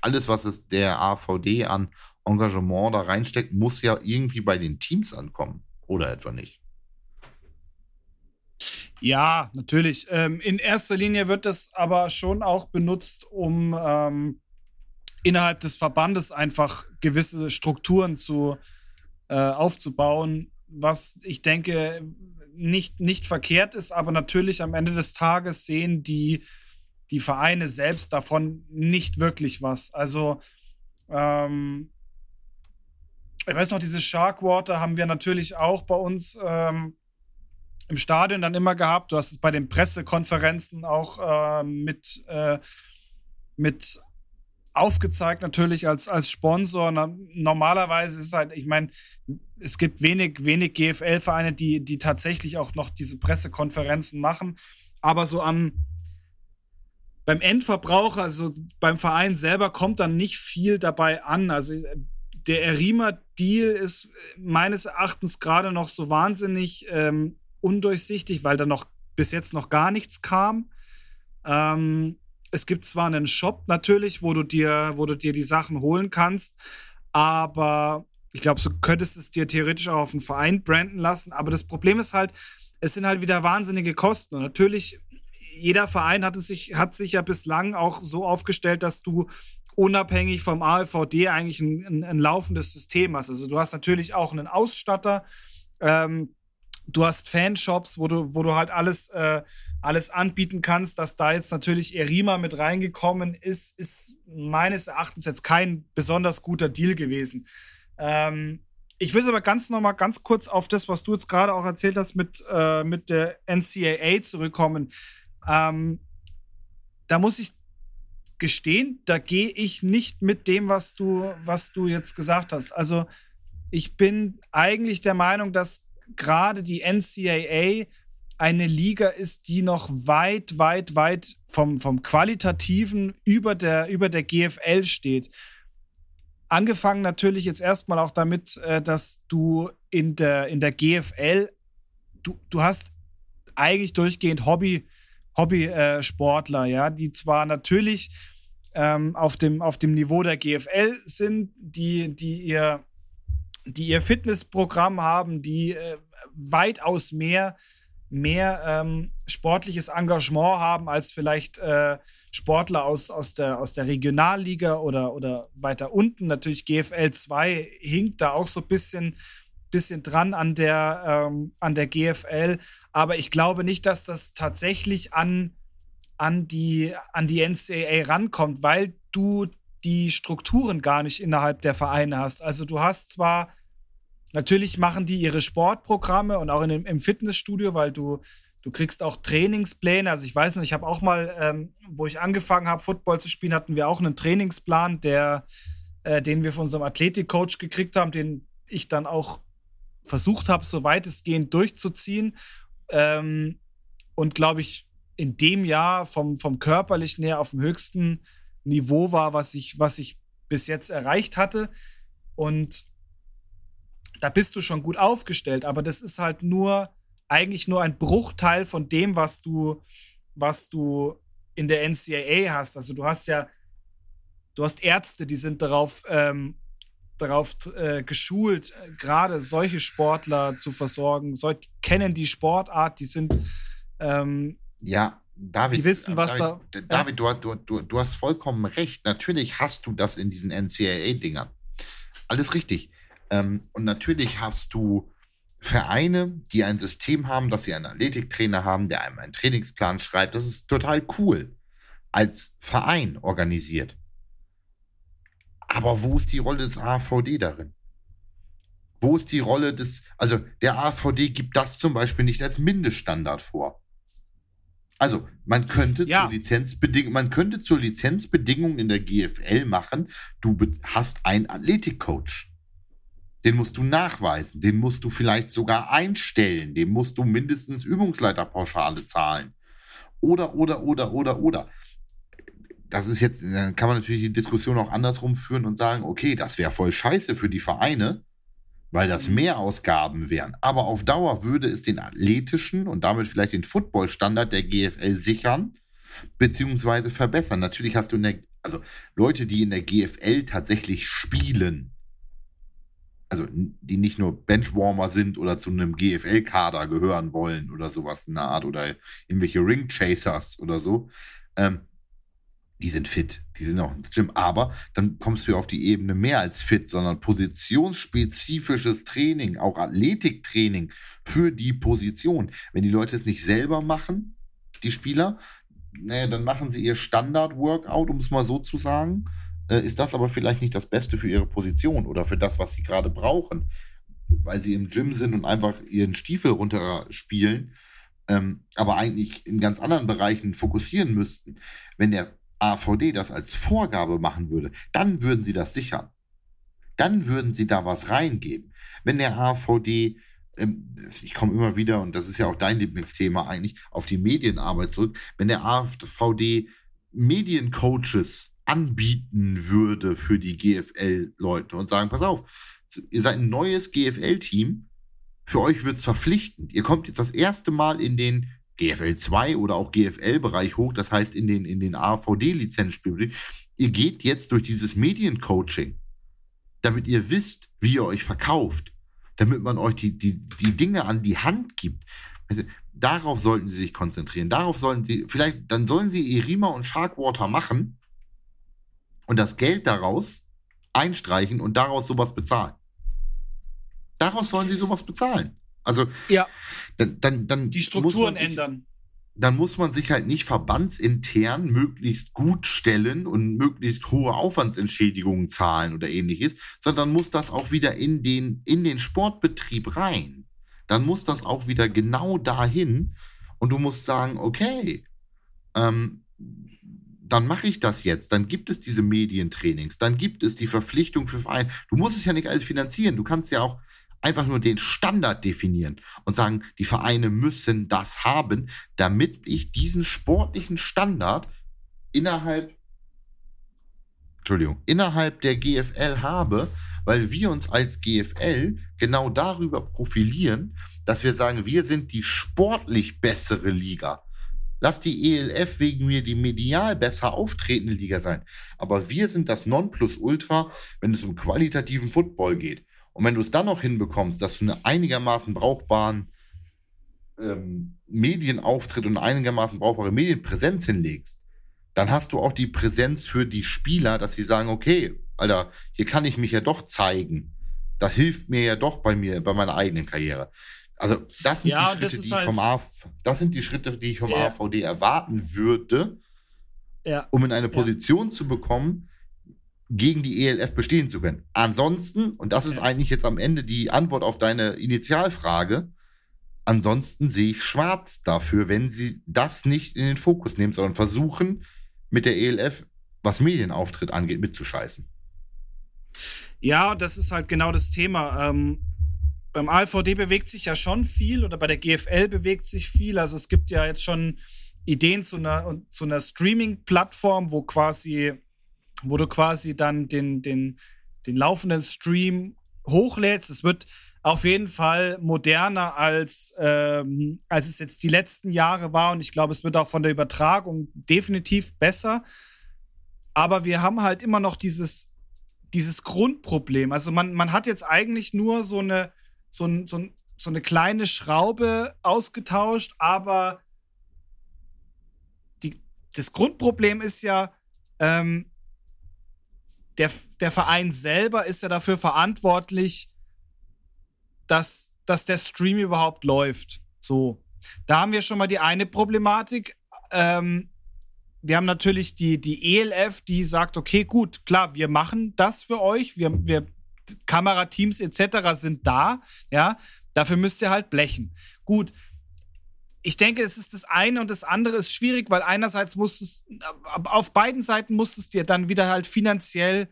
alles, was es der AVD an Engagement da reinsteckt, muss ja irgendwie bei den Teams ankommen. Oder etwa nicht? Ja, natürlich. Ähm, in erster Linie wird das aber schon auch benutzt, um ähm, innerhalb des Verbandes einfach gewisse Strukturen zu, äh, aufzubauen, was ich denke nicht, nicht verkehrt ist, aber natürlich am Ende des Tages sehen die, die Vereine selbst davon nicht wirklich was. Also, ähm, ich weiß noch, diese Sharkwater haben wir natürlich auch bei uns ähm, im Stadion dann immer gehabt. Du hast es bei den Pressekonferenzen auch äh, mit, äh, mit aufgezeigt, natürlich als, als Sponsor. normalerweise ist es halt, ich meine, es gibt wenig, wenig GFL-Vereine, die, die tatsächlich auch noch diese Pressekonferenzen machen. Aber so am beim Endverbraucher, also beim Verein selber, kommt dann nicht viel dabei an. Also der Erima-Deal ist meines Erachtens gerade noch so wahnsinnig ähm, undurchsichtig, weil da noch bis jetzt noch gar nichts kam. Ähm, es gibt zwar einen Shop natürlich, wo du dir, wo du dir die Sachen holen kannst, aber ich glaube, so könntest es dir theoretisch auch auf einen Verein branden lassen. Aber das Problem ist halt, es sind halt wieder wahnsinnige Kosten. Und natürlich, jeder Verein hat, es sich, hat sich ja bislang auch so aufgestellt, dass du unabhängig vom ALVD eigentlich ein, ein, ein laufendes System hast. Also du hast natürlich auch einen Ausstatter, ähm, du hast Fanshops, wo du, wo du halt alles, äh, alles anbieten kannst. Dass da jetzt natürlich Erima mit reingekommen ist, ist meines Erachtens jetzt kein besonders guter Deal gewesen. Ähm, ich will aber ganz nochmal ganz kurz auf das, was du jetzt gerade auch erzählt hast, mit, äh, mit der NCAA zurückkommen. Ähm, da muss ich gestehen, da gehe ich nicht mit dem, was du, was du jetzt gesagt hast. Also ich bin eigentlich der Meinung, dass gerade die NCAA eine Liga ist, die noch weit, weit, weit vom, vom Qualitativen über der, über der GFL steht. Angefangen natürlich jetzt erstmal auch damit, äh, dass du in der, in der GFL du, du hast eigentlich durchgehend Hobby, Hobby-Sportler, ja, die zwar natürlich ähm, auf, dem, auf dem Niveau der GFL sind, die, die ihr die ihr Fitnessprogramm haben, die äh, weitaus mehr, mehr ähm, sportliches Engagement haben als vielleicht äh, Sportler aus, aus, der, aus der Regionalliga oder, oder weiter unten. Natürlich GFL 2 hinkt da auch so ein bisschen, bisschen dran an der, ähm, an der GFL. Aber ich glaube nicht, dass das tatsächlich an, an, die, an die NCAA rankommt, weil du die Strukturen gar nicht innerhalb der Vereine hast. Also du hast zwar, natürlich machen die ihre Sportprogramme und auch in, im Fitnessstudio, weil du, du kriegst auch Trainingspläne. Also ich weiß nicht, ich habe auch mal, ähm, wo ich angefangen habe, Football zu spielen, hatten wir auch einen Trainingsplan, der, äh, den wir von unserem Athletikcoach gekriegt haben, den ich dann auch versucht habe, so weitestgehend durchzuziehen. Ähm, und glaube ich, in dem Jahr vom, vom körperlichen her auf dem höchsten Niveau war, was ich, was ich bis jetzt erreicht hatte. Und da bist du schon gut aufgestellt, aber das ist halt nur eigentlich nur ein Bruchteil von dem, was du, was du in der NCAA hast. Also du hast ja, du hast Ärzte, die sind darauf, ähm, darauf äh, geschult, gerade solche Sportler zu versorgen. So, die kennen die Sportart, die sind ähm, ja, David, die wissen, was David, da. David, ja. du, du, du hast vollkommen recht. Natürlich hast du das in diesen NCAA-Dingern. Alles richtig. Ähm, und natürlich hast du Vereine, die ein System haben, dass sie einen Athletiktrainer haben, der einem einen Trainingsplan schreibt. Das ist total cool. Als Verein organisiert. Aber wo ist die Rolle des AVD darin? Wo ist die Rolle des, also der AVD gibt das zum Beispiel nicht als Mindeststandard vor. Also, man könnte ja. zur Lizenzbedingung, man könnte zur Lizenzbedingung in der GFL machen, du hast einen Athletikcoach. Den musst du nachweisen, den musst du vielleicht sogar einstellen, dem musst du mindestens Übungsleiterpauschale zahlen. Oder, oder, oder, oder, oder. Das ist jetzt, dann kann man natürlich die Diskussion auch andersrum führen und sagen, okay, das wäre voll scheiße für die Vereine, weil das mhm. Mehrausgaben wären. Aber auf Dauer würde es den athletischen und damit vielleicht den Footballstandard der GFL sichern, beziehungsweise verbessern. Natürlich hast du in der, also Leute, die in der GFL tatsächlich spielen, also die nicht nur Benchwarmer sind oder zu einem GFL-Kader gehören wollen oder sowas in der Art oder irgendwelche Ring-Chasers oder so, ähm, die sind fit, die sind auch im Gym, aber dann kommst du auf die Ebene mehr als fit, sondern positionsspezifisches Training, auch Athletiktraining für die Position. Wenn die Leute es nicht selber machen, die Spieler, naja, dann machen sie ihr Standard-Workout, um es mal so zu sagen. Äh, ist das aber vielleicht nicht das Beste für ihre Position oder für das, was sie gerade brauchen, weil sie im Gym sind und einfach ihren Stiefel runterspielen, ähm, aber eigentlich in ganz anderen Bereichen fokussieren müssten. Wenn der AVD das als Vorgabe machen würde, dann würden sie das sichern. Dann würden sie da was reingeben. Wenn der AVD, ähm, ich komme immer wieder, und das ist ja auch dein Lieblingsthema eigentlich, auf die Medienarbeit zurück, wenn der AVD Mediencoaches anbieten würde für die GFL-Leute und sagen, pass auf, ihr seid ein neues GFL-Team, für euch wird es verpflichtend. Ihr kommt jetzt das erste Mal in den GFL 2 oder auch GFL-Bereich hoch, das heißt in den, in den AVD-Lizenzspielbetrieb. Ihr geht jetzt durch dieses Mediencoaching, damit ihr wisst, wie ihr euch verkauft, damit man euch die, die, die Dinge an die Hand gibt. Also, darauf sollten sie sich konzentrieren. Darauf sollten sie, vielleicht, dann sollen sie Irima und Sharkwater machen und das Geld daraus einstreichen und daraus sowas bezahlen. Daraus sollen sie sowas bezahlen. Also ja. dann, dann, dann die Strukturen sich, ändern. Dann muss man sich halt nicht verbandsintern möglichst gut stellen und möglichst hohe Aufwandsentschädigungen zahlen oder ähnliches, sondern muss das auch wieder in den, in den Sportbetrieb rein. Dann muss das auch wieder genau dahin und du musst sagen, okay, ähm, dann mache ich das jetzt. Dann gibt es diese Medientrainings, dann gibt es die Verpflichtung für Vereine. Du musst es ja nicht alles finanzieren. Du kannst ja auch einfach nur den Standard definieren und sagen, die Vereine müssen das haben, damit ich diesen sportlichen Standard innerhalb Entschuldigung, innerhalb der GFL habe, weil wir uns als GFL genau darüber profilieren, dass wir sagen, wir sind die sportlich bessere Liga. Lass die ELF wegen mir die medial besser auftretende Liga sein. Aber wir sind das Nonplusultra, wenn es um qualitativen Football geht. Und wenn du es dann noch hinbekommst, dass du einen einigermaßen brauchbaren ähm, Medienauftritt und einigermaßen brauchbare Medienpräsenz hinlegst, dann hast du auch die Präsenz für die Spieler, dass sie sagen, okay, Alter, hier kann ich mich ja doch zeigen. Das hilft mir ja doch bei mir, bei meiner eigenen Karriere. Also, das sind ja, die Schritte, die ich halt vom AV, das sind die Schritte, die ich vom ja. AVD erwarten würde, ja. um in eine Position zu bekommen, gegen die ELF bestehen zu können. Ansonsten, und das ist eigentlich jetzt am Ende die Antwort auf deine Initialfrage, ansonsten sehe ich schwarz dafür, wenn sie das nicht in den Fokus nehmen, sondern versuchen, mit der ELF, was Medienauftritt angeht, mitzuscheißen. Ja, das ist halt genau das Thema. Ähm, beim AVD bewegt sich ja schon viel oder bei der GFL bewegt sich viel. Also es gibt ja jetzt schon Ideen zu einer, zu einer Streaming-Plattform, wo quasi, wo du quasi dann den, den, den laufenden Stream hochlädst. Es wird auf jeden Fall moderner als, ähm, als es jetzt die letzten Jahre war. Und ich glaube, es wird auch von der Übertragung definitiv besser. Aber wir haben halt immer noch dieses, dieses Grundproblem. Also man, man hat jetzt eigentlich nur so eine, so, ein, so, ein, so eine kleine Schraube ausgetauscht, aber die, das Grundproblem ist ja, ähm, der, der Verein selber ist ja dafür verantwortlich, dass, dass der Stream überhaupt läuft. So. Da haben wir schon mal die eine Problematik. Ähm, wir haben natürlich die, die ELF, die sagt, okay, gut, klar, wir machen das für euch. Wir, wir Kamerateams etc. sind da, ja, dafür müsst ihr halt blechen. Gut, ich denke, es ist das eine und das andere ist schwierig, weil einerseits muss es, auf beiden Seiten muss es dir dann wieder halt finanziell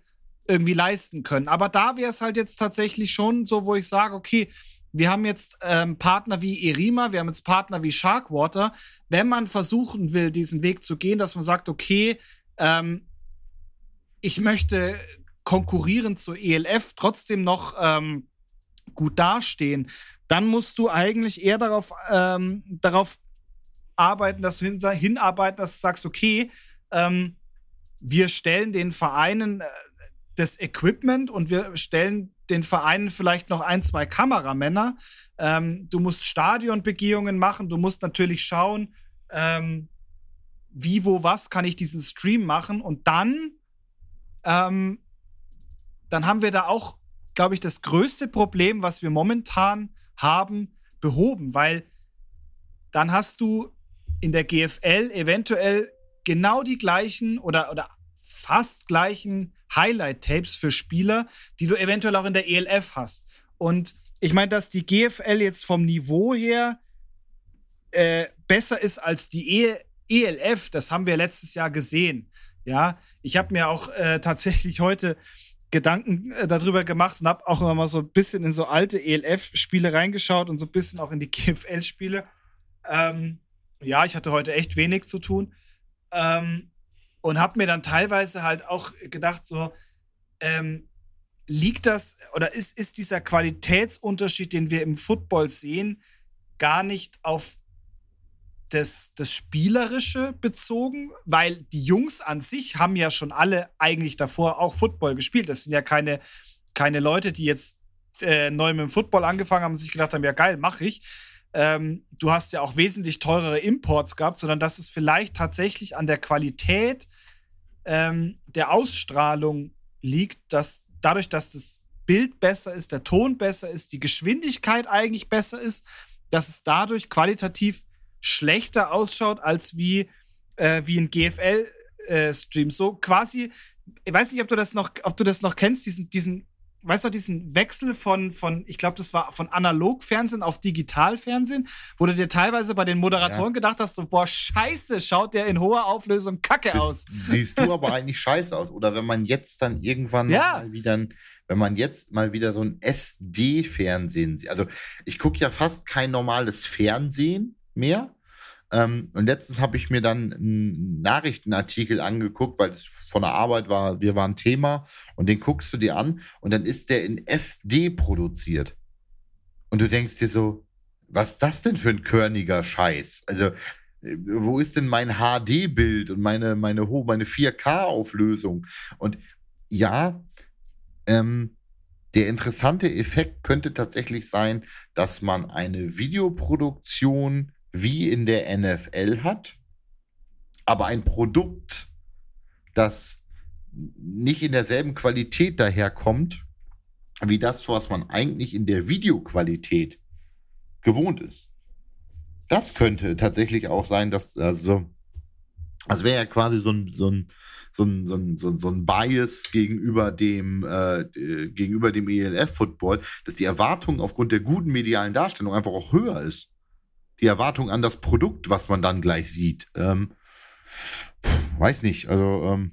irgendwie leisten können. Aber da wäre es halt jetzt tatsächlich schon so, wo ich sage, okay, wir haben jetzt ähm, Partner wie Erima, wir haben jetzt Partner wie Sharkwater. Wenn man versuchen will, diesen Weg zu gehen, dass man sagt, okay, ähm, ich möchte konkurrierend zur ELF trotzdem noch ähm, gut dastehen, dann musst du eigentlich eher darauf, ähm, darauf arbeiten, dass du hin, hinarbeiten, dass du sagst, okay, ähm, wir stellen den Vereinen äh, das Equipment und wir stellen den Vereinen vielleicht noch ein, zwei Kameramänner. Ähm, du musst Stadionbegehungen machen, du musst natürlich schauen, ähm, wie, wo, was kann ich diesen Stream machen und dann ähm, dann haben wir da auch, glaube ich, das größte Problem, was wir momentan haben, behoben, weil dann hast du in der GFL eventuell genau die gleichen oder, oder fast gleichen Highlight-Tapes für Spieler, die du eventuell auch in der ELF hast. Und ich meine, dass die GFL jetzt vom Niveau her äh, besser ist als die e ELF, das haben wir letztes Jahr gesehen. Ja, ich habe mir auch äh, tatsächlich heute Gedanken äh, darüber gemacht und habe auch immer mal so ein bisschen in so alte ELF-Spiele reingeschaut und so ein bisschen auch in die GFL-Spiele. Ähm, ja, ich hatte heute echt wenig zu tun ähm, und habe mir dann teilweise halt auch gedacht, so, ähm, liegt das oder ist, ist dieser Qualitätsunterschied, den wir im Football sehen, gar nicht auf das, das Spielerische bezogen, weil die Jungs an sich haben ja schon alle eigentlich davor auch Football gespielt. Das sind ja keine, keine Leute, die jetzt äh, neu mit dem Football angefangen haben und sich gedacht haben, ja geil, mach ich. Ähm, du hast ja auch wesentlich teurere Imports gehabt, sondern dass es vielleicht tatsächlich an der Qualität ähm, der Ausstrahlung liegt, dass dadurch, dass das Bild besser ist, der Ton besser ist, die Geschwindigkeit eigentlich besser ist, dass es dadurch qualitativ schlechter ausschaut als wie, äh, wie ein GFL-Stream. Äh, so quasi, ich weiß nicht, ob du das noch, ob du das noch kennst, diesen, diesen, weißt du, diesen Wechsel von, von ich glaube, das war von Analogfernsehen auf Digitalfernsehen, wo du dir teilweise bei den Moderatoren ja. gedacht hast, so, boah, scheiße, schaut der in hoher Auflösung kacke das aus. Siehst du aber eigentlich scheiße aus. Oder wenn man jetzt dann irgendwann ja. mal wieder, wenn man jetzt mal wieder so ein SD-Fernsehen sieht. Also ich gucke ja fast kein normales Fernsehen mehr. Ähm, und letztens habe ich mir dann einen Nachrichtenartikel angeguckt, weil es von der Arbeit war, wir waren Thema und den guckst du dir an und dann ist der in SD produziert. Und du denkst dir so, was ist das denn für ein körniger Scheiß? Also, äh, wo ist denn mein HD-Bild und meine, meine, meine 4K-Auflösung? Und ja, ähm, der interessante Effekt könnte tatsächlich sein, dass man eine Videoproduktion wie in der NFL hat, aber ein Produkt, das nicht in derselben Qualität daherkommt, wie das, was man eigentlich in der Videoqualität gewohnt ist. Das könnte tatsächlich auch sein, dass, also, das wäre ja quasi so ein, so ein, so ein, so ein, so ein, Bias gegenüber dem, äh, gegenüber dem ELF-Football, dass die Erwartung aufgrund der guten medialen Darstellung einfach auch höher ist. Die Erwartung an das Produkt, was man dann gleich sieht. Ähm, weiß nicht, also ähm,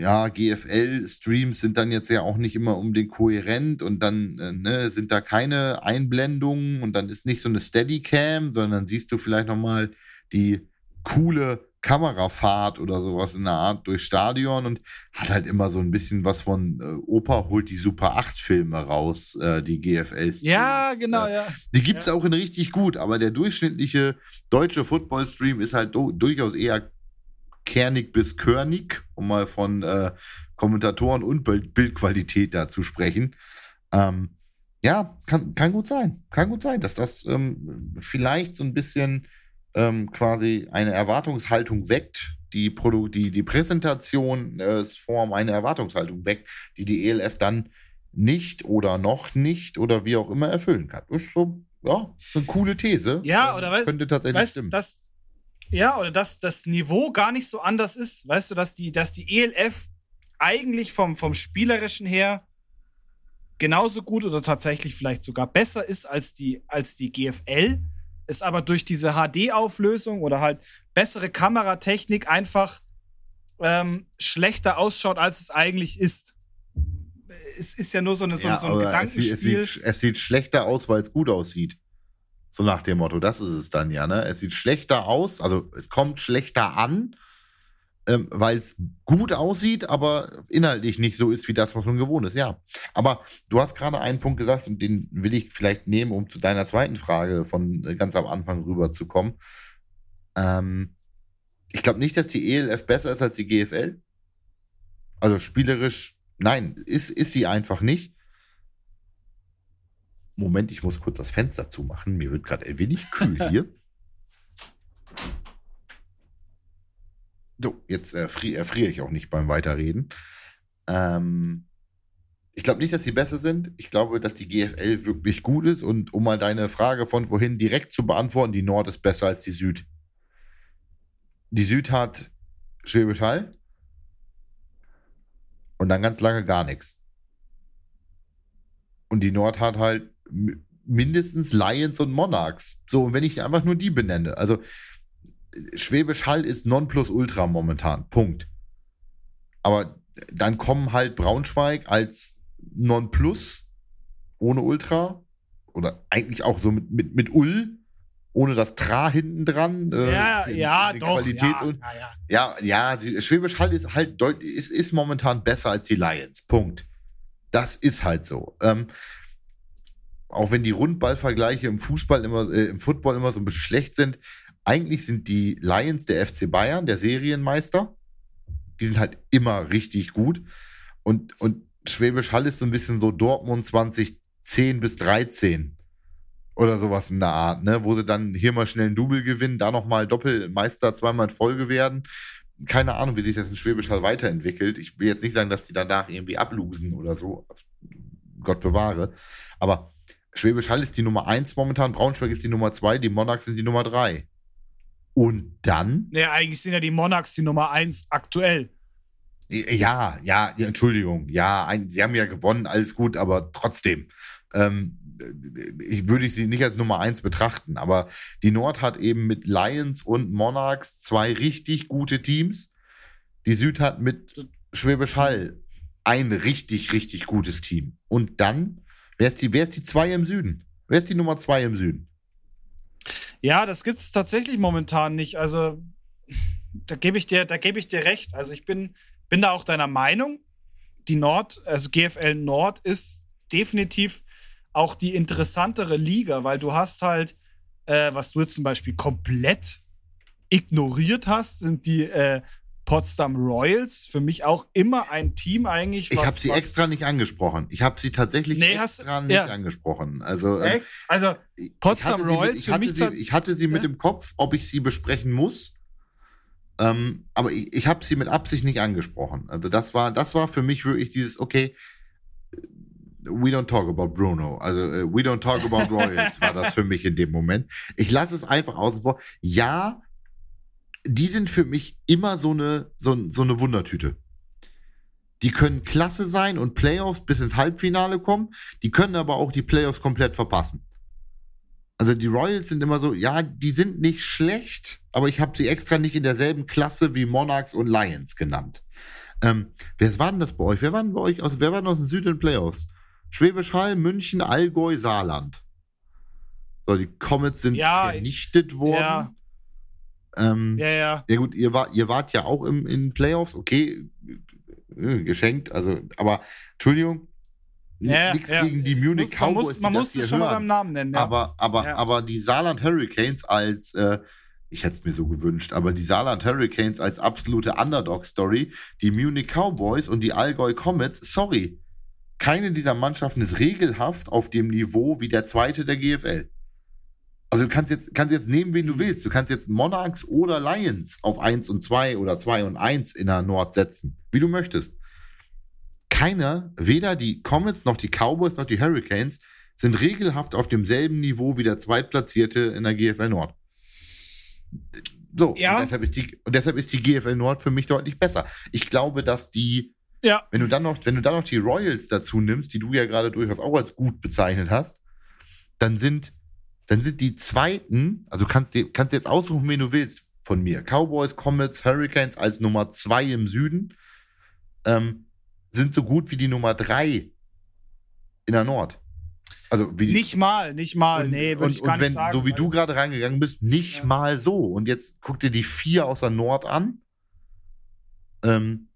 ja, GFL-Streams sind dann jetzt ja auch nicht immer um den kohärent und dann äh, ne, sind da keine Einblendungen und dann ist nicht so eine Steadicam, sondern siehst du vielleicht nochmal die coole Kamerafahrt oder sowas in der Art durchs Stadion und hat halt immer so ein bisschen was von äh, Opa holt die Super 8 Filme raus, äh, die GFL. -Streams. Ja, genau, äh, ja. Die gibt's Ja. auch in richtig gut, aber der durchschnittliche deutsche Football-Stream ist halt du durchaus eher kernig bis körnig, um mal von äh, Kommentatoren und Bild Bildqualität da zu sprechen. Ähm, ja, kann, kann gut sein. Kann gut sein, dass das ähm, vielleicht so ein bisschen ähm, quasi eine Erwartungshaltung weckt, die, Produ die, die Präsentation äh, eine Erwartungshaltung weckt, die die ELF dann nicht oder noch nicht oder wie auch immer erfüllen kann. Ist so, ja, eine coole These. Ja, Ähm, oder weißt- Könnte tatsächlich weißt, stimmen. dass ja oder dass das Niveau gar nicht so anders ist, weißt du, dass die dass die ELF eigentlich vom vom spielerischen her genauso gut oder tatsächlich vielleicht sogar besser ist als die als die GFL, es aber durch diese HD-Auflösung oder halt bessere Kameratechnik einfach ähm, schlechter ausschaut, als es eigentlich ist. Es ist ja nur so, eine, so, Ja, so ein aber es, sieht- Gedankenspiel. es, sieht, es sieht schlechter aus, weil es gut aussieht. So nach dem Motto, das ist es dann ja, ne? Es sieht schlechter aus, also es kommt schlechter an, ähm, weil es gut aussieht, aber inhaltlich nicht so ist wie das, was man gewohnt ist, ja. Aber du hast gerade einen Punkt gesagt und den will ich vielleicht nehmen, um zu deiner zweiten Frage von äh, ganz am Anfang rüberzukommen. Ähm, ich glaube nicht, dass die ELF besser ist als die GFL. Also spielerisch, nein, ist, ist sie einfach nicht. Moment, ich muss kurz das Fenster zumachen. Mir wird gerade ein wenig kühl hier. So, jetzt erfri erfriere ich auch nicht beim Weiterreden. Ähm, ich glaube nicht, dass sie besser sind. Ich glaube, dass die GFL wirklich gut ist. Und um mal deine Frage von vorhin direkt zu beantworten, die Nord ist besser als die Süd. Die Süd hat Schwäbisch Hall und dann ganz lange gar nichts. Und die Nord hat halt mindestens Lions und Monarchs. So, und wenn ich einfach nur die benenne, also Schwäbisch Hall ist Nonplusultra momentan. Punkt. Aber dann kommen halt Braunschweig als Nonplus ohne Ultra oder eigentlich auch so mit, mit, mit Ull, ohne das Tra hinten dran. äh, ja, ja, doch. Qualitäts- ja, ja, ja. ja, ja, Schwäbisch Hall ist halt deut ist, ist momentan besser als die Lions. Punkt. Das ist halt so. Ähm, auch wenn die Rundballvergleiche im Fußball immer, äh, im Football immer so ein bisschen schlecht sind, eigentlich sind die Lions der FC Bayern, der Serienmeister. Die sind halt immer richtig gut. Und, und Schwäbisch Hall ist so ein bisschen so Dortmund 2010 bis 13 oder sowas in der Art, ne? Wo sie dann hier mal schnell ein Double gewinnen, da nochmal Doppelmeister zweimal in Folge werden. Keine Ahnung, wie sich das in Schwäbisch Hall weiterentwickelt. Ich will jetzt nicht sagen, dass die danach irgendwie ablosen oder so. Gott bewahre. Aber Schwäbisch Hall ist die Nummer 1 momentan, Braunschweig ist die Nummer 2, die Monarchs sind die Nummer 3. Und dann? Nee, eigentlich sind ja die Monarchs die Nummer 1 aktuell. Ja, ja, ja Entschuldigung. Ja, ein, sie haben ja gewonnen, alles gut, aber trotzdem. Ähm, ich würde sie nicht als Nummer 1 betrachten, aber die Nord hat eben mit Lions und Monarchs zwei richtig gute Teams. Die Süd hat mit Schwäbisch Hall ein richtig, richtig gutes Team. Und dann, wer ist die, wer ist die zwei im Süden? Wer ist die Nummer zwei im Süden? Ja, das gibt es tatsächlich momentan nicht. Also, da gebe ich, dir, ich dir recht. Also, ich bin, bin da auch deiner Meinung. Die Nord, also GFL Nord ist definitiv auch die interessantere Liga, weil du hast halt, äh, was du jetzt zum Beispiel komplett ignoriert hast, sind die äh, Potsdam Royals. Für mich auch immer ein Team eigentlich. Was, ich habe sie extra nicht angesprochen. Ich habe sie tatsächlich nee, extra hast, nicht ja. angesprochen. Also, ähm, also Potsdam Royals. Mit, ich, hatte sie, ich, hatte sie, mit ja? im Kopf, ob ich sie besprechen muss. Ähm, aber ich, ich habe sie mit Absicht nicht angesprochen. Also das war, das war für mich wirklich dieses, okay, we don't talk about Bruno. Also uh, we don't talk about Royals war das für mich in dem Moment. Ich lasse es einfach außen vor. Ja, die sind für mich immer so eine, so, so eine Wundertüte. Die können klasse sein und Playoffs bis ins Halbfinale kommen. Die können aber auch die Playoffs komplett verpassen. Also die Royals sind immer so, ja, die sind nicht schlecht, aber ich habe sie extra nicht in derselben Klasse wie Monarchs und Lions genannt. Ähm, wer war denn das bei euch? Wer war denn bei euch aus, wer war aus den Süden Playoffs? Schwäbisch Hall, München, Allgäu, Saarland. So, die Comets sind ja, vernichtet worden. Ja. Ähm, ja, ja. Ja, gut, ihr, war, ihr wart ja auch im, in Playoffs, okay, äh, geschenkt, also, aber Entschuldigung, ja, nichts ja. gegen die Munich Cowboys. Muss, man muss es schon mal beim Namen nennen. Ja. Aber, aber, aber die Saarland Hurricanes als, äh, ich hätte es mir so gewünscht, aber die Saarland Hurricanes als absolute Underdog-Story, die Munich Cowboys und die Allgäu Comets, sorry, keine dieser Mannschaften ist regelhaft auf dem Niveau wie der zweite der GFL. Also du kannst jetzt, kannst jetzt nehmen, wen du willst. Du kannst jetzt Monarchs oder Lions auf 1 und 2 oder 2 und 1 in der Nord setzen, wie du möchtest. Keiner, weder die Comets noch die Cowboys noch die Hurricanes, sind regelhaft auf demselben Niveau wie der Zweitplatzierte in der GFL Nord. So, ja. und, deshalb ist die, und deshalb ist die GFL Nord für mich deutlich besser. Ich glaube, dass die, ja. wenn du dann noch, wenn du dann noch die Royals dazu nimmst, die du ja gerade durchaus auch als gut bezeichnet hast, dann sind dann sind die zweiten, also kannst du kannst jetzt ausrufen, wen du willst von mir. Cowboys, Comets, Hurricanes als Nummer zwei im Süden ähm, sind so gut wie die Nummer drei in der Nord. Also wie nicht mal, nicht mal, und, nee, würde ich gar und wenn, sagen. So wie du gerade reingegangen bist, nicht ja. mal so. Und jetzt guck dir die vier aus der Nord an. Ähm,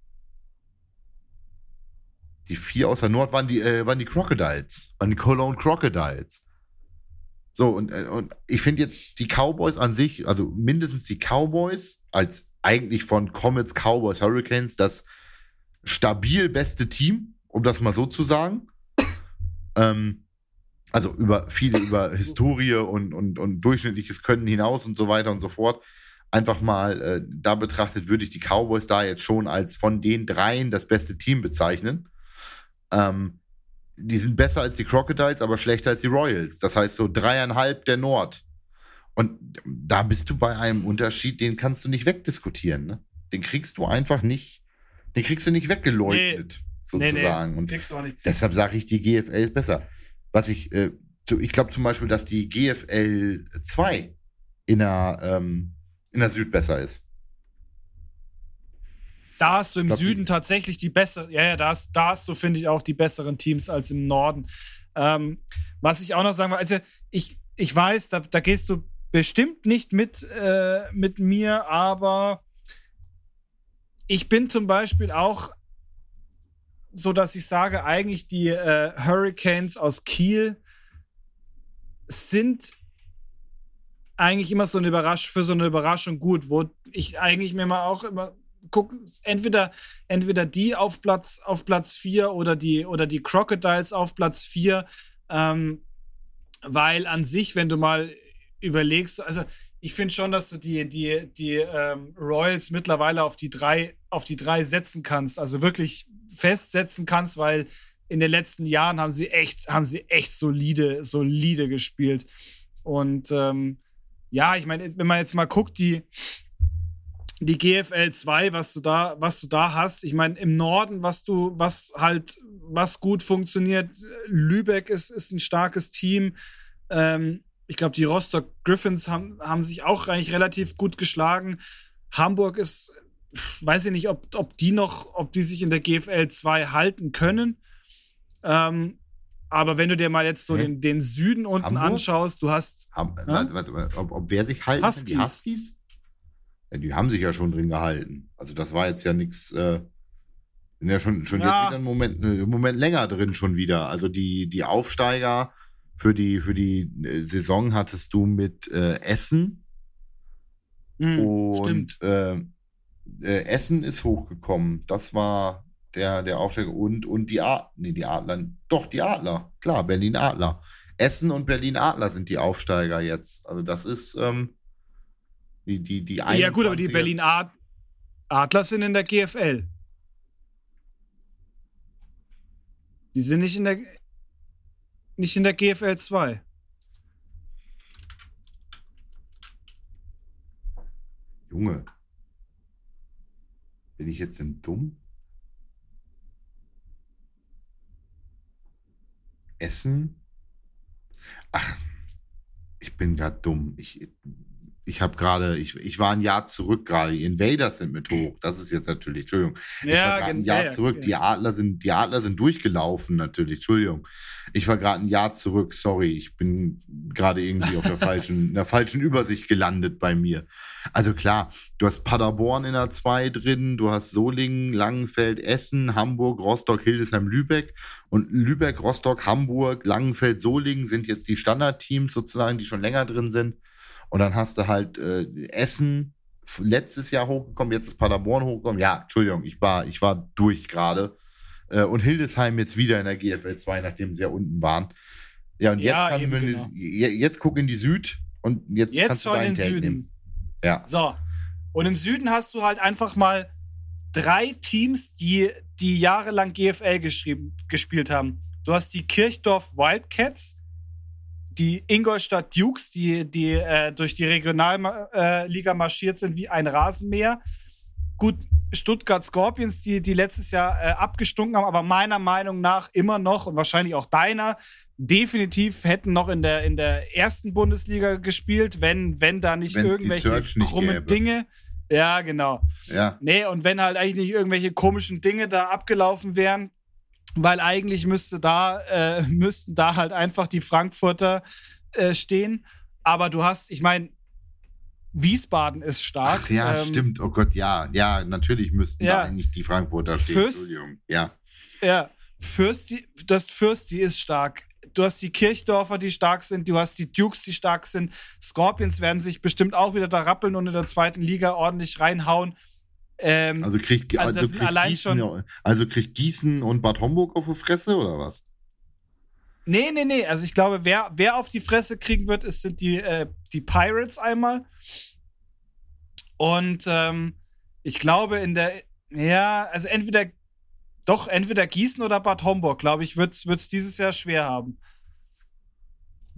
die vier aus der Nord waren die, äh, waren die Crocodiles, waren die Cologne Crocodiles. So, und, äh, und ich finde jetzt die Cowboys an sich, also mindestens die Cowboys, als eigentlich von Comets, Cowboys, Hurricanes, das stabil beste Team, um das mal so zu sagen. Ähm, also über viele über Historie und, und, und durchschnittliches Können hinaus und so weiter und so fort. Einfach mal äh, da betrachtet, würde ich die Cowboys da jetzt schon als von den dreien das beste Team bezeichnen. Ähm, die sind besser als die Crocodiles, aber schlechter als die Royals. Das heißt so dreieinhalb der Nord. Und da bist du bei einem Unterschied, den kannst du nicht wegdiskutieren. Ne? Den kriegst du einfach nicht, den kriegst du nicht weggeleugnet, nee. sozusagen. Nee, nee, kriegst du auch nicht. deshalb sage ich, die GFL ist besser. Was ich, äh, ich glaube zum Beispiel, dass die GFL 2 in der, ähm, in der Süd besser ist. Da hast du im Süden tatsächlich die bessere, ja, ja, da hast, da hast du, finde ich, auch die besseren Teams als im Norden. Ähm, was ich auch noch sagen will, also ich, ich weiß, da, da gehst du bestimmt nicht mit, äh, mit mir, aber ich bin zum Beispiel auch so, dass ich sage, eigentlich die äh, Hurricanes aus Kiel sind eigentlich immer so eine Überraschung für so eine Überraschung gut, wo ich eigentlich mir mal auch immer guck, entweder, entweder die auf Platz, auf Platz 4 oder die, oder die Crocodiles auf Platz 4. Ähm, weil an sich, wenn du mal überlegst, also ich finde schon, dass du die, die, die ähm, Royals mittlerweile auf die drei, auf die drei setzen kannst, also wirklich festsetzen kannst, weil in den letzten Jahren haben sie echt, haben sie echt solide, solide gespielt. Und ähm, ja, ich meine, wenn man jetzt mal guckt, die, die GFL 2, was du da, was du da hast. Ich meine, im Norden, was du, was halt, was gut funktioniert, Lübeck ist, ist ein starkes Team. Ähm, ich glaube, die Rostock Griffins haben, haben sich auch eigentlich relativ gut geschlagen. Hamburg ist, weiß ich nicht, ob, ob die noch, ob die sich in der GFL 2 halten können. Ähm, Aber wenn du dir mal jetzt so den, den Süden unten Hamburg? anschaust, du hast. Haben, Hä? warte, warte, warte, ob, ob wer sich halten kann? Die Huskies. Ja, die haben sich ja schon drin gehalten. Also das war jetzt ja nichts, äh, sind ja schon, schon Ja. jetzt wieder einen Moment, einen Moment länger drin schon wieder. Also die, die Aufsteiger für die, für die äh, Saison hattest du mit äh, Essen Hm, und stimmt. äh, äh, Essen ist hochgekommen. Das war der, der Aufsteiger und, und die Adler, nee, die Adler, doch, die Adler, klar, Berlin Adler. Essen und Berlin Adler sind die Aufsteiger jetzt. Also das ist ähm, die, die, die Ja, gut, aber die 21er Berlin Ad Adler sind in der GFL. Die sind nicht in der nicht in der GFL 2. Junge. Bin ich jetzt denn dumm? Essen? Ach, ich bin gerade dumm. Ich, ich habe gerade, ich, ich war ein Jahr zurück gerade. Die Invaders sind mit hoch. Das ist jetzt natürlich, Entschuldigung. Ich war gerade ein Jahr ja, zurück. ja. Die Adler sind, die Adler sind durchgelaufen natürlich. Entschuldigung. Ich war gerade ein Jahr zurück. Sorry, ich bin gerade irgendwie auf der falschen, der falschen Übersicht gelandet bei mir. Also klar, du hast Paderborn in der 2 drin, du hast Solingen, Langenfeld, Essen, Hamburg, Rostock, Hildesheim, Lübeck. Und Lübeck, Rostock, Hamburg, Langenfeld, Solingen sind jetzt die Standardteams sozusagen, die schon länger drin sind. Und dann hast du halt äh, Essen letztes Jahr hochgekommen, jetzt ist Paderborn hochgekommen. Ja, Entschuldigung, ich war, ich war durch gerade. Äh, und Hildesheim jetzt wieder in der GFL 2, nachdem sie ja unten waren. Ja, und jetzt, Ja, kann, eben, wenn genau. du, je- jetzt guck in die Süd und jetzt, Jetzt kannst du schon in deinen den Take Süden. nehmen. Ja. So. Und im Süden hast du halt einfach mal drei Teams, die, die jahrelang GFL gespielt haben. Du hast die Kirchdorf Wildcats, die Ingolstadt Dukes, die, die äh, durch die Regionalliga äh, marschiert sind wie ein Rasenmäher. Gut, Stuttgart Scorpions, die, die letztes Jahr äh, abgestunken haben, aber meiner Meinung nach immer noch und wahrscheinlich auch deiner definitiv hätten noch in der, in der ersten Bundesliga gespielt, wenn, wenn da nicht Wenn's irgendwelche nicht krummen gäbe. Dinge. Ja, genau. Ja. Nee, und wenn halt eigentlich nicht irgendwelche komischen Dinge da abgelaufen wären, weil eigentlich müsste da, äh, müssten da halt einfach die Frankfurter äh, stehen. Aber du hast, ich meine, Wiesbaden ist stark. Ach ja, Ähm, stimmt. Oh Gott, ja. Ja, natürlich müssten Ja. da eigentlich die Frankfurter stehen. Fürst- Entschuldigung. Ja. Ja, Fürsti, hast Fürsti ist stark. Du hast die Kirchdorfer, die stark sind. Du hast die Dukes, die stark sind. Scorpions werden sich bestimmt auch wieder da rappeln und in der zweiten Liga ordentlich reinhauen. Ähm, Also kriegt, Also also kriegt Gießen, ja- also kriegt Gießen und Bad Homburg auf die Fresse oder was? Nee, nee, nee. Also ich glaube, wer, wer auf die Fresse kriegen wird, ist, sind die, äh, die Pirates einmal. Und ähm, ich glaube, in der, ja, also entweder, doch, entweder Gießen oder Bad Homburg, glaube ich, wird es dieses Jahr schwer haben.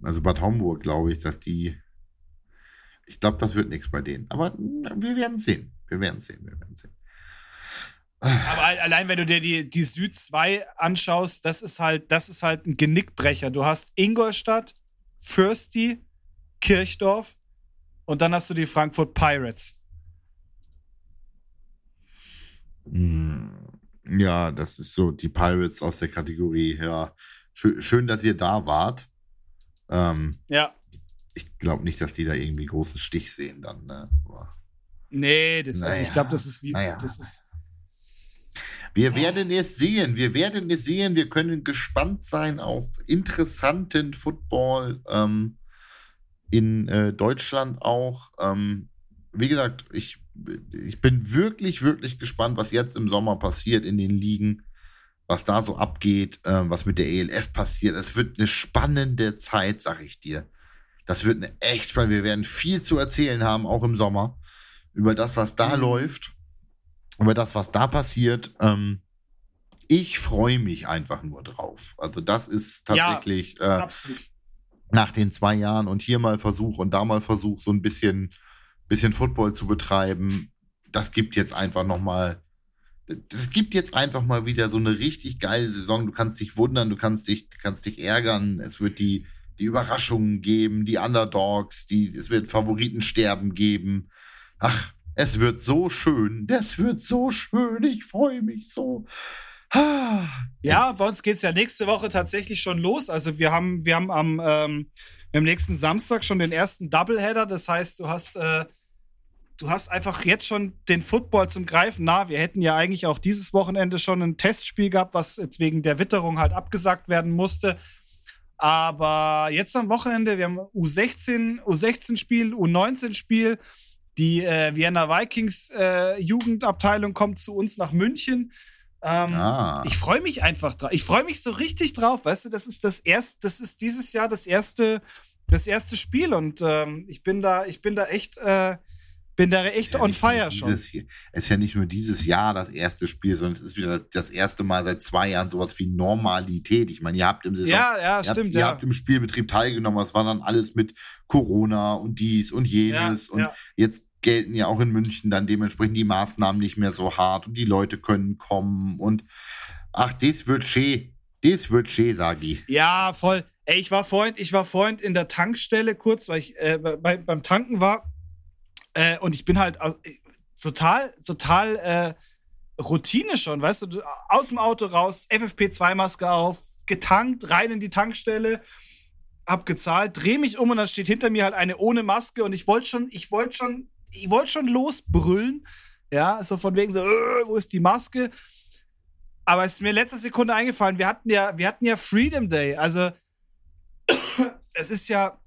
Also Bad Homburg, glaube ich, dass die. Ich glaube, das wird nichts bei denen. Aber wir werden sehen. Wir werden sehen. Wir werden sehen. Aber al- allein, wenn du dir die, die Süd 2 anschaust, das ist halt, das ist halt ein Genickbrecher. Du hast Ingolstadt, Fürsti, Kirchdorf und dann hast du die Frankfurt Pirates. Mm, Ja, das ist so die Pirates aus der Kategorie. Ja, schön, schön dass ihr da wart. Ähm, Ja. ich glaube nicht, dass die da irgendwie großen Stich sehen dann. Ne? Aber Nee, das, also ich Naja, glaube, das ist wie, naja. das ist, Wir werden es sehen. Wir werden es sehen. Wir können gespannt sein auf interessanten Football ähm, in äh, Deutschland auch. Ähm, wie gesagt, ich, ich bin wirklich, wirklich gespannt, was jetzt im Sommer passiert in den Ligen, was da so abgeht, ähm, was mit der ELF passiert. Es wird eine spannende Zeit, sag ich dir. Das wird eine echt spannende. Wir werden viel zu erzählen haben, auch im Sommer, über das, was da Mhm. läuft über das, was da passiert. Ähm, ich freue mich einfach nur drauf. Also das ist Ja, tatsächlich äh, absolut. nach den zwei Jahren und hier mal Versuch und da mal Versuch, so ein bisschen, bisschen Football zu betreiben. Das gibt jetzt einfach noch mal das gibt jetzt einfach mal wieder so eine richtig geile Saison. Du kannst dich wundern, du kannst dich, kannst dich ärgern. Es wird die, die Überraschungen geben, die Underdogs, die, es wird Favoritensterben geben. Ach, es wird so schön. Das wird so schön. Ich freue mich so. Ja, bei uns geht es ja nächste Woche tatsächlich schon los. Also wir haben, wir haben am, ähm, am nächsten Samstag schon den ersten Doubleheader. Das heißt, du hast, äh, du hast einfach jetzt schon den Football zum Greifen nah. Wir hätten ja eigentlich auch dieses Wochenende schon ein Testspiel gehabt, was jetzt wegen der Witterung halt abgesagt werden musste. Aber jetzt am Wochenende, wir haben U16, U16-Spiel, U19-Spiel. Die äh, Vienna Vikings äh, Jugendabteilung kommt zu uns nach München. Ähm, ah. Ich freue mich einfach drauf. Ich freue mich so richtig drauf. Weißt du, das ist das erste, das ist dieses Jahr das erste, das erste Spiel und ähm, ich bin da, ich bin da echt, äh, bin da echt ja on fire schon. Es ist ja nicht nur dieses Jahr das erste Spiel, sondern es ist wieder das, das, erste Mal seit zwei Jahren sowas wie Normalität. Ich meine, ihr habt im Saison, ja, ja, ihr, stimmt, habt, ihr habt im Spielbetrieb teilgenommen. Es war dann alles mit Corona und dies und jenes ja, und jetzt gelten ja auch in München dann dementsprechend die Maßnahmen nicht mehr so hart und die Leute können kommen und ach, das wird schön. Das wird schön, sag ich. Ja, voll. Ey, ich war vorhin, ich war vorhin in der Tankstelle kurz, weil ich äh, bei, beim Tanken war äh, und ich bin halt äh, total, total äh, Routine schon, weißt du, aus dem Auto raus, FFP2-Maske auf, getankt, rein in die Tankstelle, hab gezahlt, dreh mich um und dann steht hinter mir halt eine ohne Maske und ich wollte schon, ich wollte schon ich wollte schon losbrüllen. Ja, so von wegen so, äh, wo ist die Maske? Aber es ist mir letzte Sekunde eingefallen, wir hatten ja, wir hatten ja Freedom Day. Also es ist ja,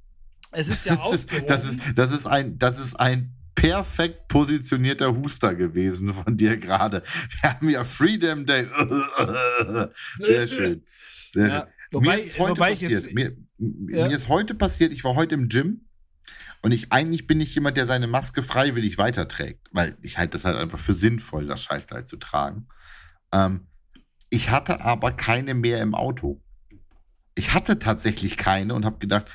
es ist ja ist, das ist, das ist ein, das ist ein perfekt positionierter Huster gewesen von dir gerade. Wir haben ja Freedom Day. Sehr schön. Sehr ja, schön. Wobei, mir ist heute passiert. Jetzt, mir, ja. mir ist heute passiert, ich war heute im Gym und ich eigentlich bin ich jemand, der seine Maske freiwillig weiterträgt, weil ich halte das halt einfach für sinnvoll, das Scheißteil zu tragen. Ähm, ich hatte aber keine mehr im Auto. Ich hatte tatsächlich keine und habe gedacht,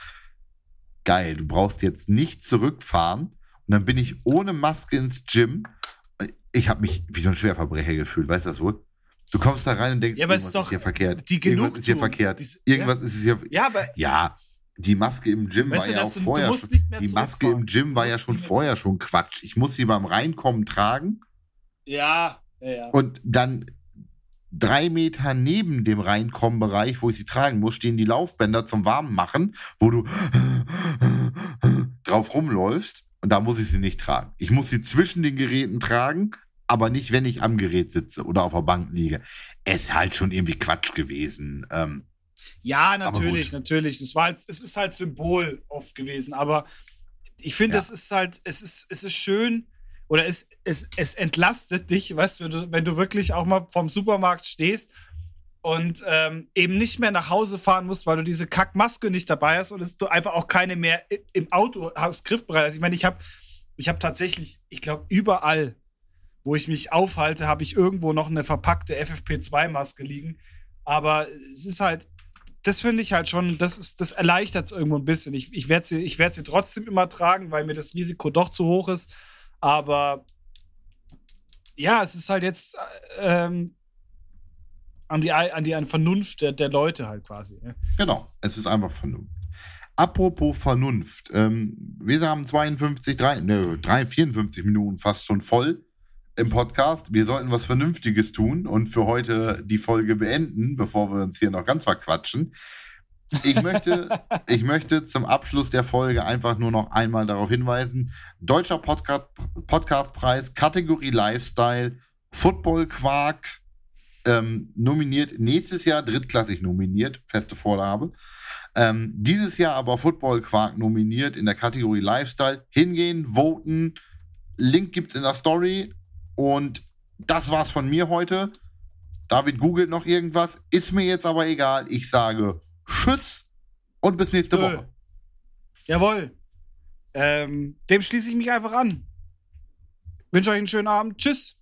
geil, du brauchst jetzt nicht zurückfahren. Und dann bin ich ohne Maske ins Gym. Ich habe mich wie so ein Schwerverbrecher gefühlt, weißt du das wohl? Du kommst da rein und denkst, ja, irgendwas ist, ist hier verkehrt. Die irgendwas ist hier verkehrt. Dies, irgendwas ja. ist hier. Ja, aber ja, die Maske im Gym weißt war ja auch du, vorher du schon, Die Maske im Gym war ja schon vorher schon Quatsch. Ich muss sie beim Reinkommen tragen. Ja, ja, ja. Und dann drei Meter neben dem Reinkommenbereich, wo ich sie tragen muss, stehen die Laufbänder zum Warmmachen, wo du drauf rumläufst. Und da muss ich sie nicht tragen. Ich muss sie zwischen den Geräten tragen, aber nicht, wenn ich am Gerät sitze oder auf der Bank liege. Es ist halt schon irgendwie Quatsch gewesen. Ähm, ja, natürlich, natürlich. Das war es ist halt Symbol oft gewesen, aber ich finde, ja. es ist halt, es ist, es ist schön oder es, es, es entlastet dich, weißt du, wenn du, wenn du wirklich auch mal vom Supermarkt stehst und ähm, eben nicht mehr nach Hause fahren musst, weil du diese Kackmaske nicht dabei hast und es du einfach auch keine mehr im Auto hast, griffbereit. Also ich meine, ich habe ich hab tatsächlich, ich glaube, überall, wo ich mich aufhalte, habe ich irgendwo noch eine verpackte FFP2-Maske liegen. Aber es ist halt, das finde ich halt schon, das, ist, das erleichtert es irgendwo ein bisschen. Ich, ich werde sie, ich werd sie trotzdem immer tragen, weil mir das Risiko doch zu hoch ist. Aber ja, es ist halt jetzt ähm, an, die, an die an Vernunft der, der Leute halt quasi. Ja. Genau, es ist einfach Vernunft. Apropos Vernunft, ähm, wir haben 52, 3, ne, 3, 54 Minuten fast schon voll im Podcast. Wir sollten was Vernünftiges tun und für heute die Folge beenden, bevor wir uns hier noch ganz verquatschen. Ich möchte, ich möchte zum Abschluss der Folge einfach nur noch einmal darauf hinweisen: Deutscher Podcast, Podcastpreis, Kategorie Lifestyle, Football Quark, ähm, nominiert, nächstes Jahr drittklassig nominiert, feste Vorgabe. Ähm, dieses Jahr aber Football Quark nominiert in der Kategorie Lifestyle. Hingehen, voten. Link gibt's in der Story. Und das war's von mir heute. David googelt noch irgendwas. Ist mir jetzt aber egal. Ich sage Tschüss und bis nächste. Woche. Jawohl. Ähm, dem schließe ich mich einfach an. Wünsche euch einen schönen Abend. Tschüss.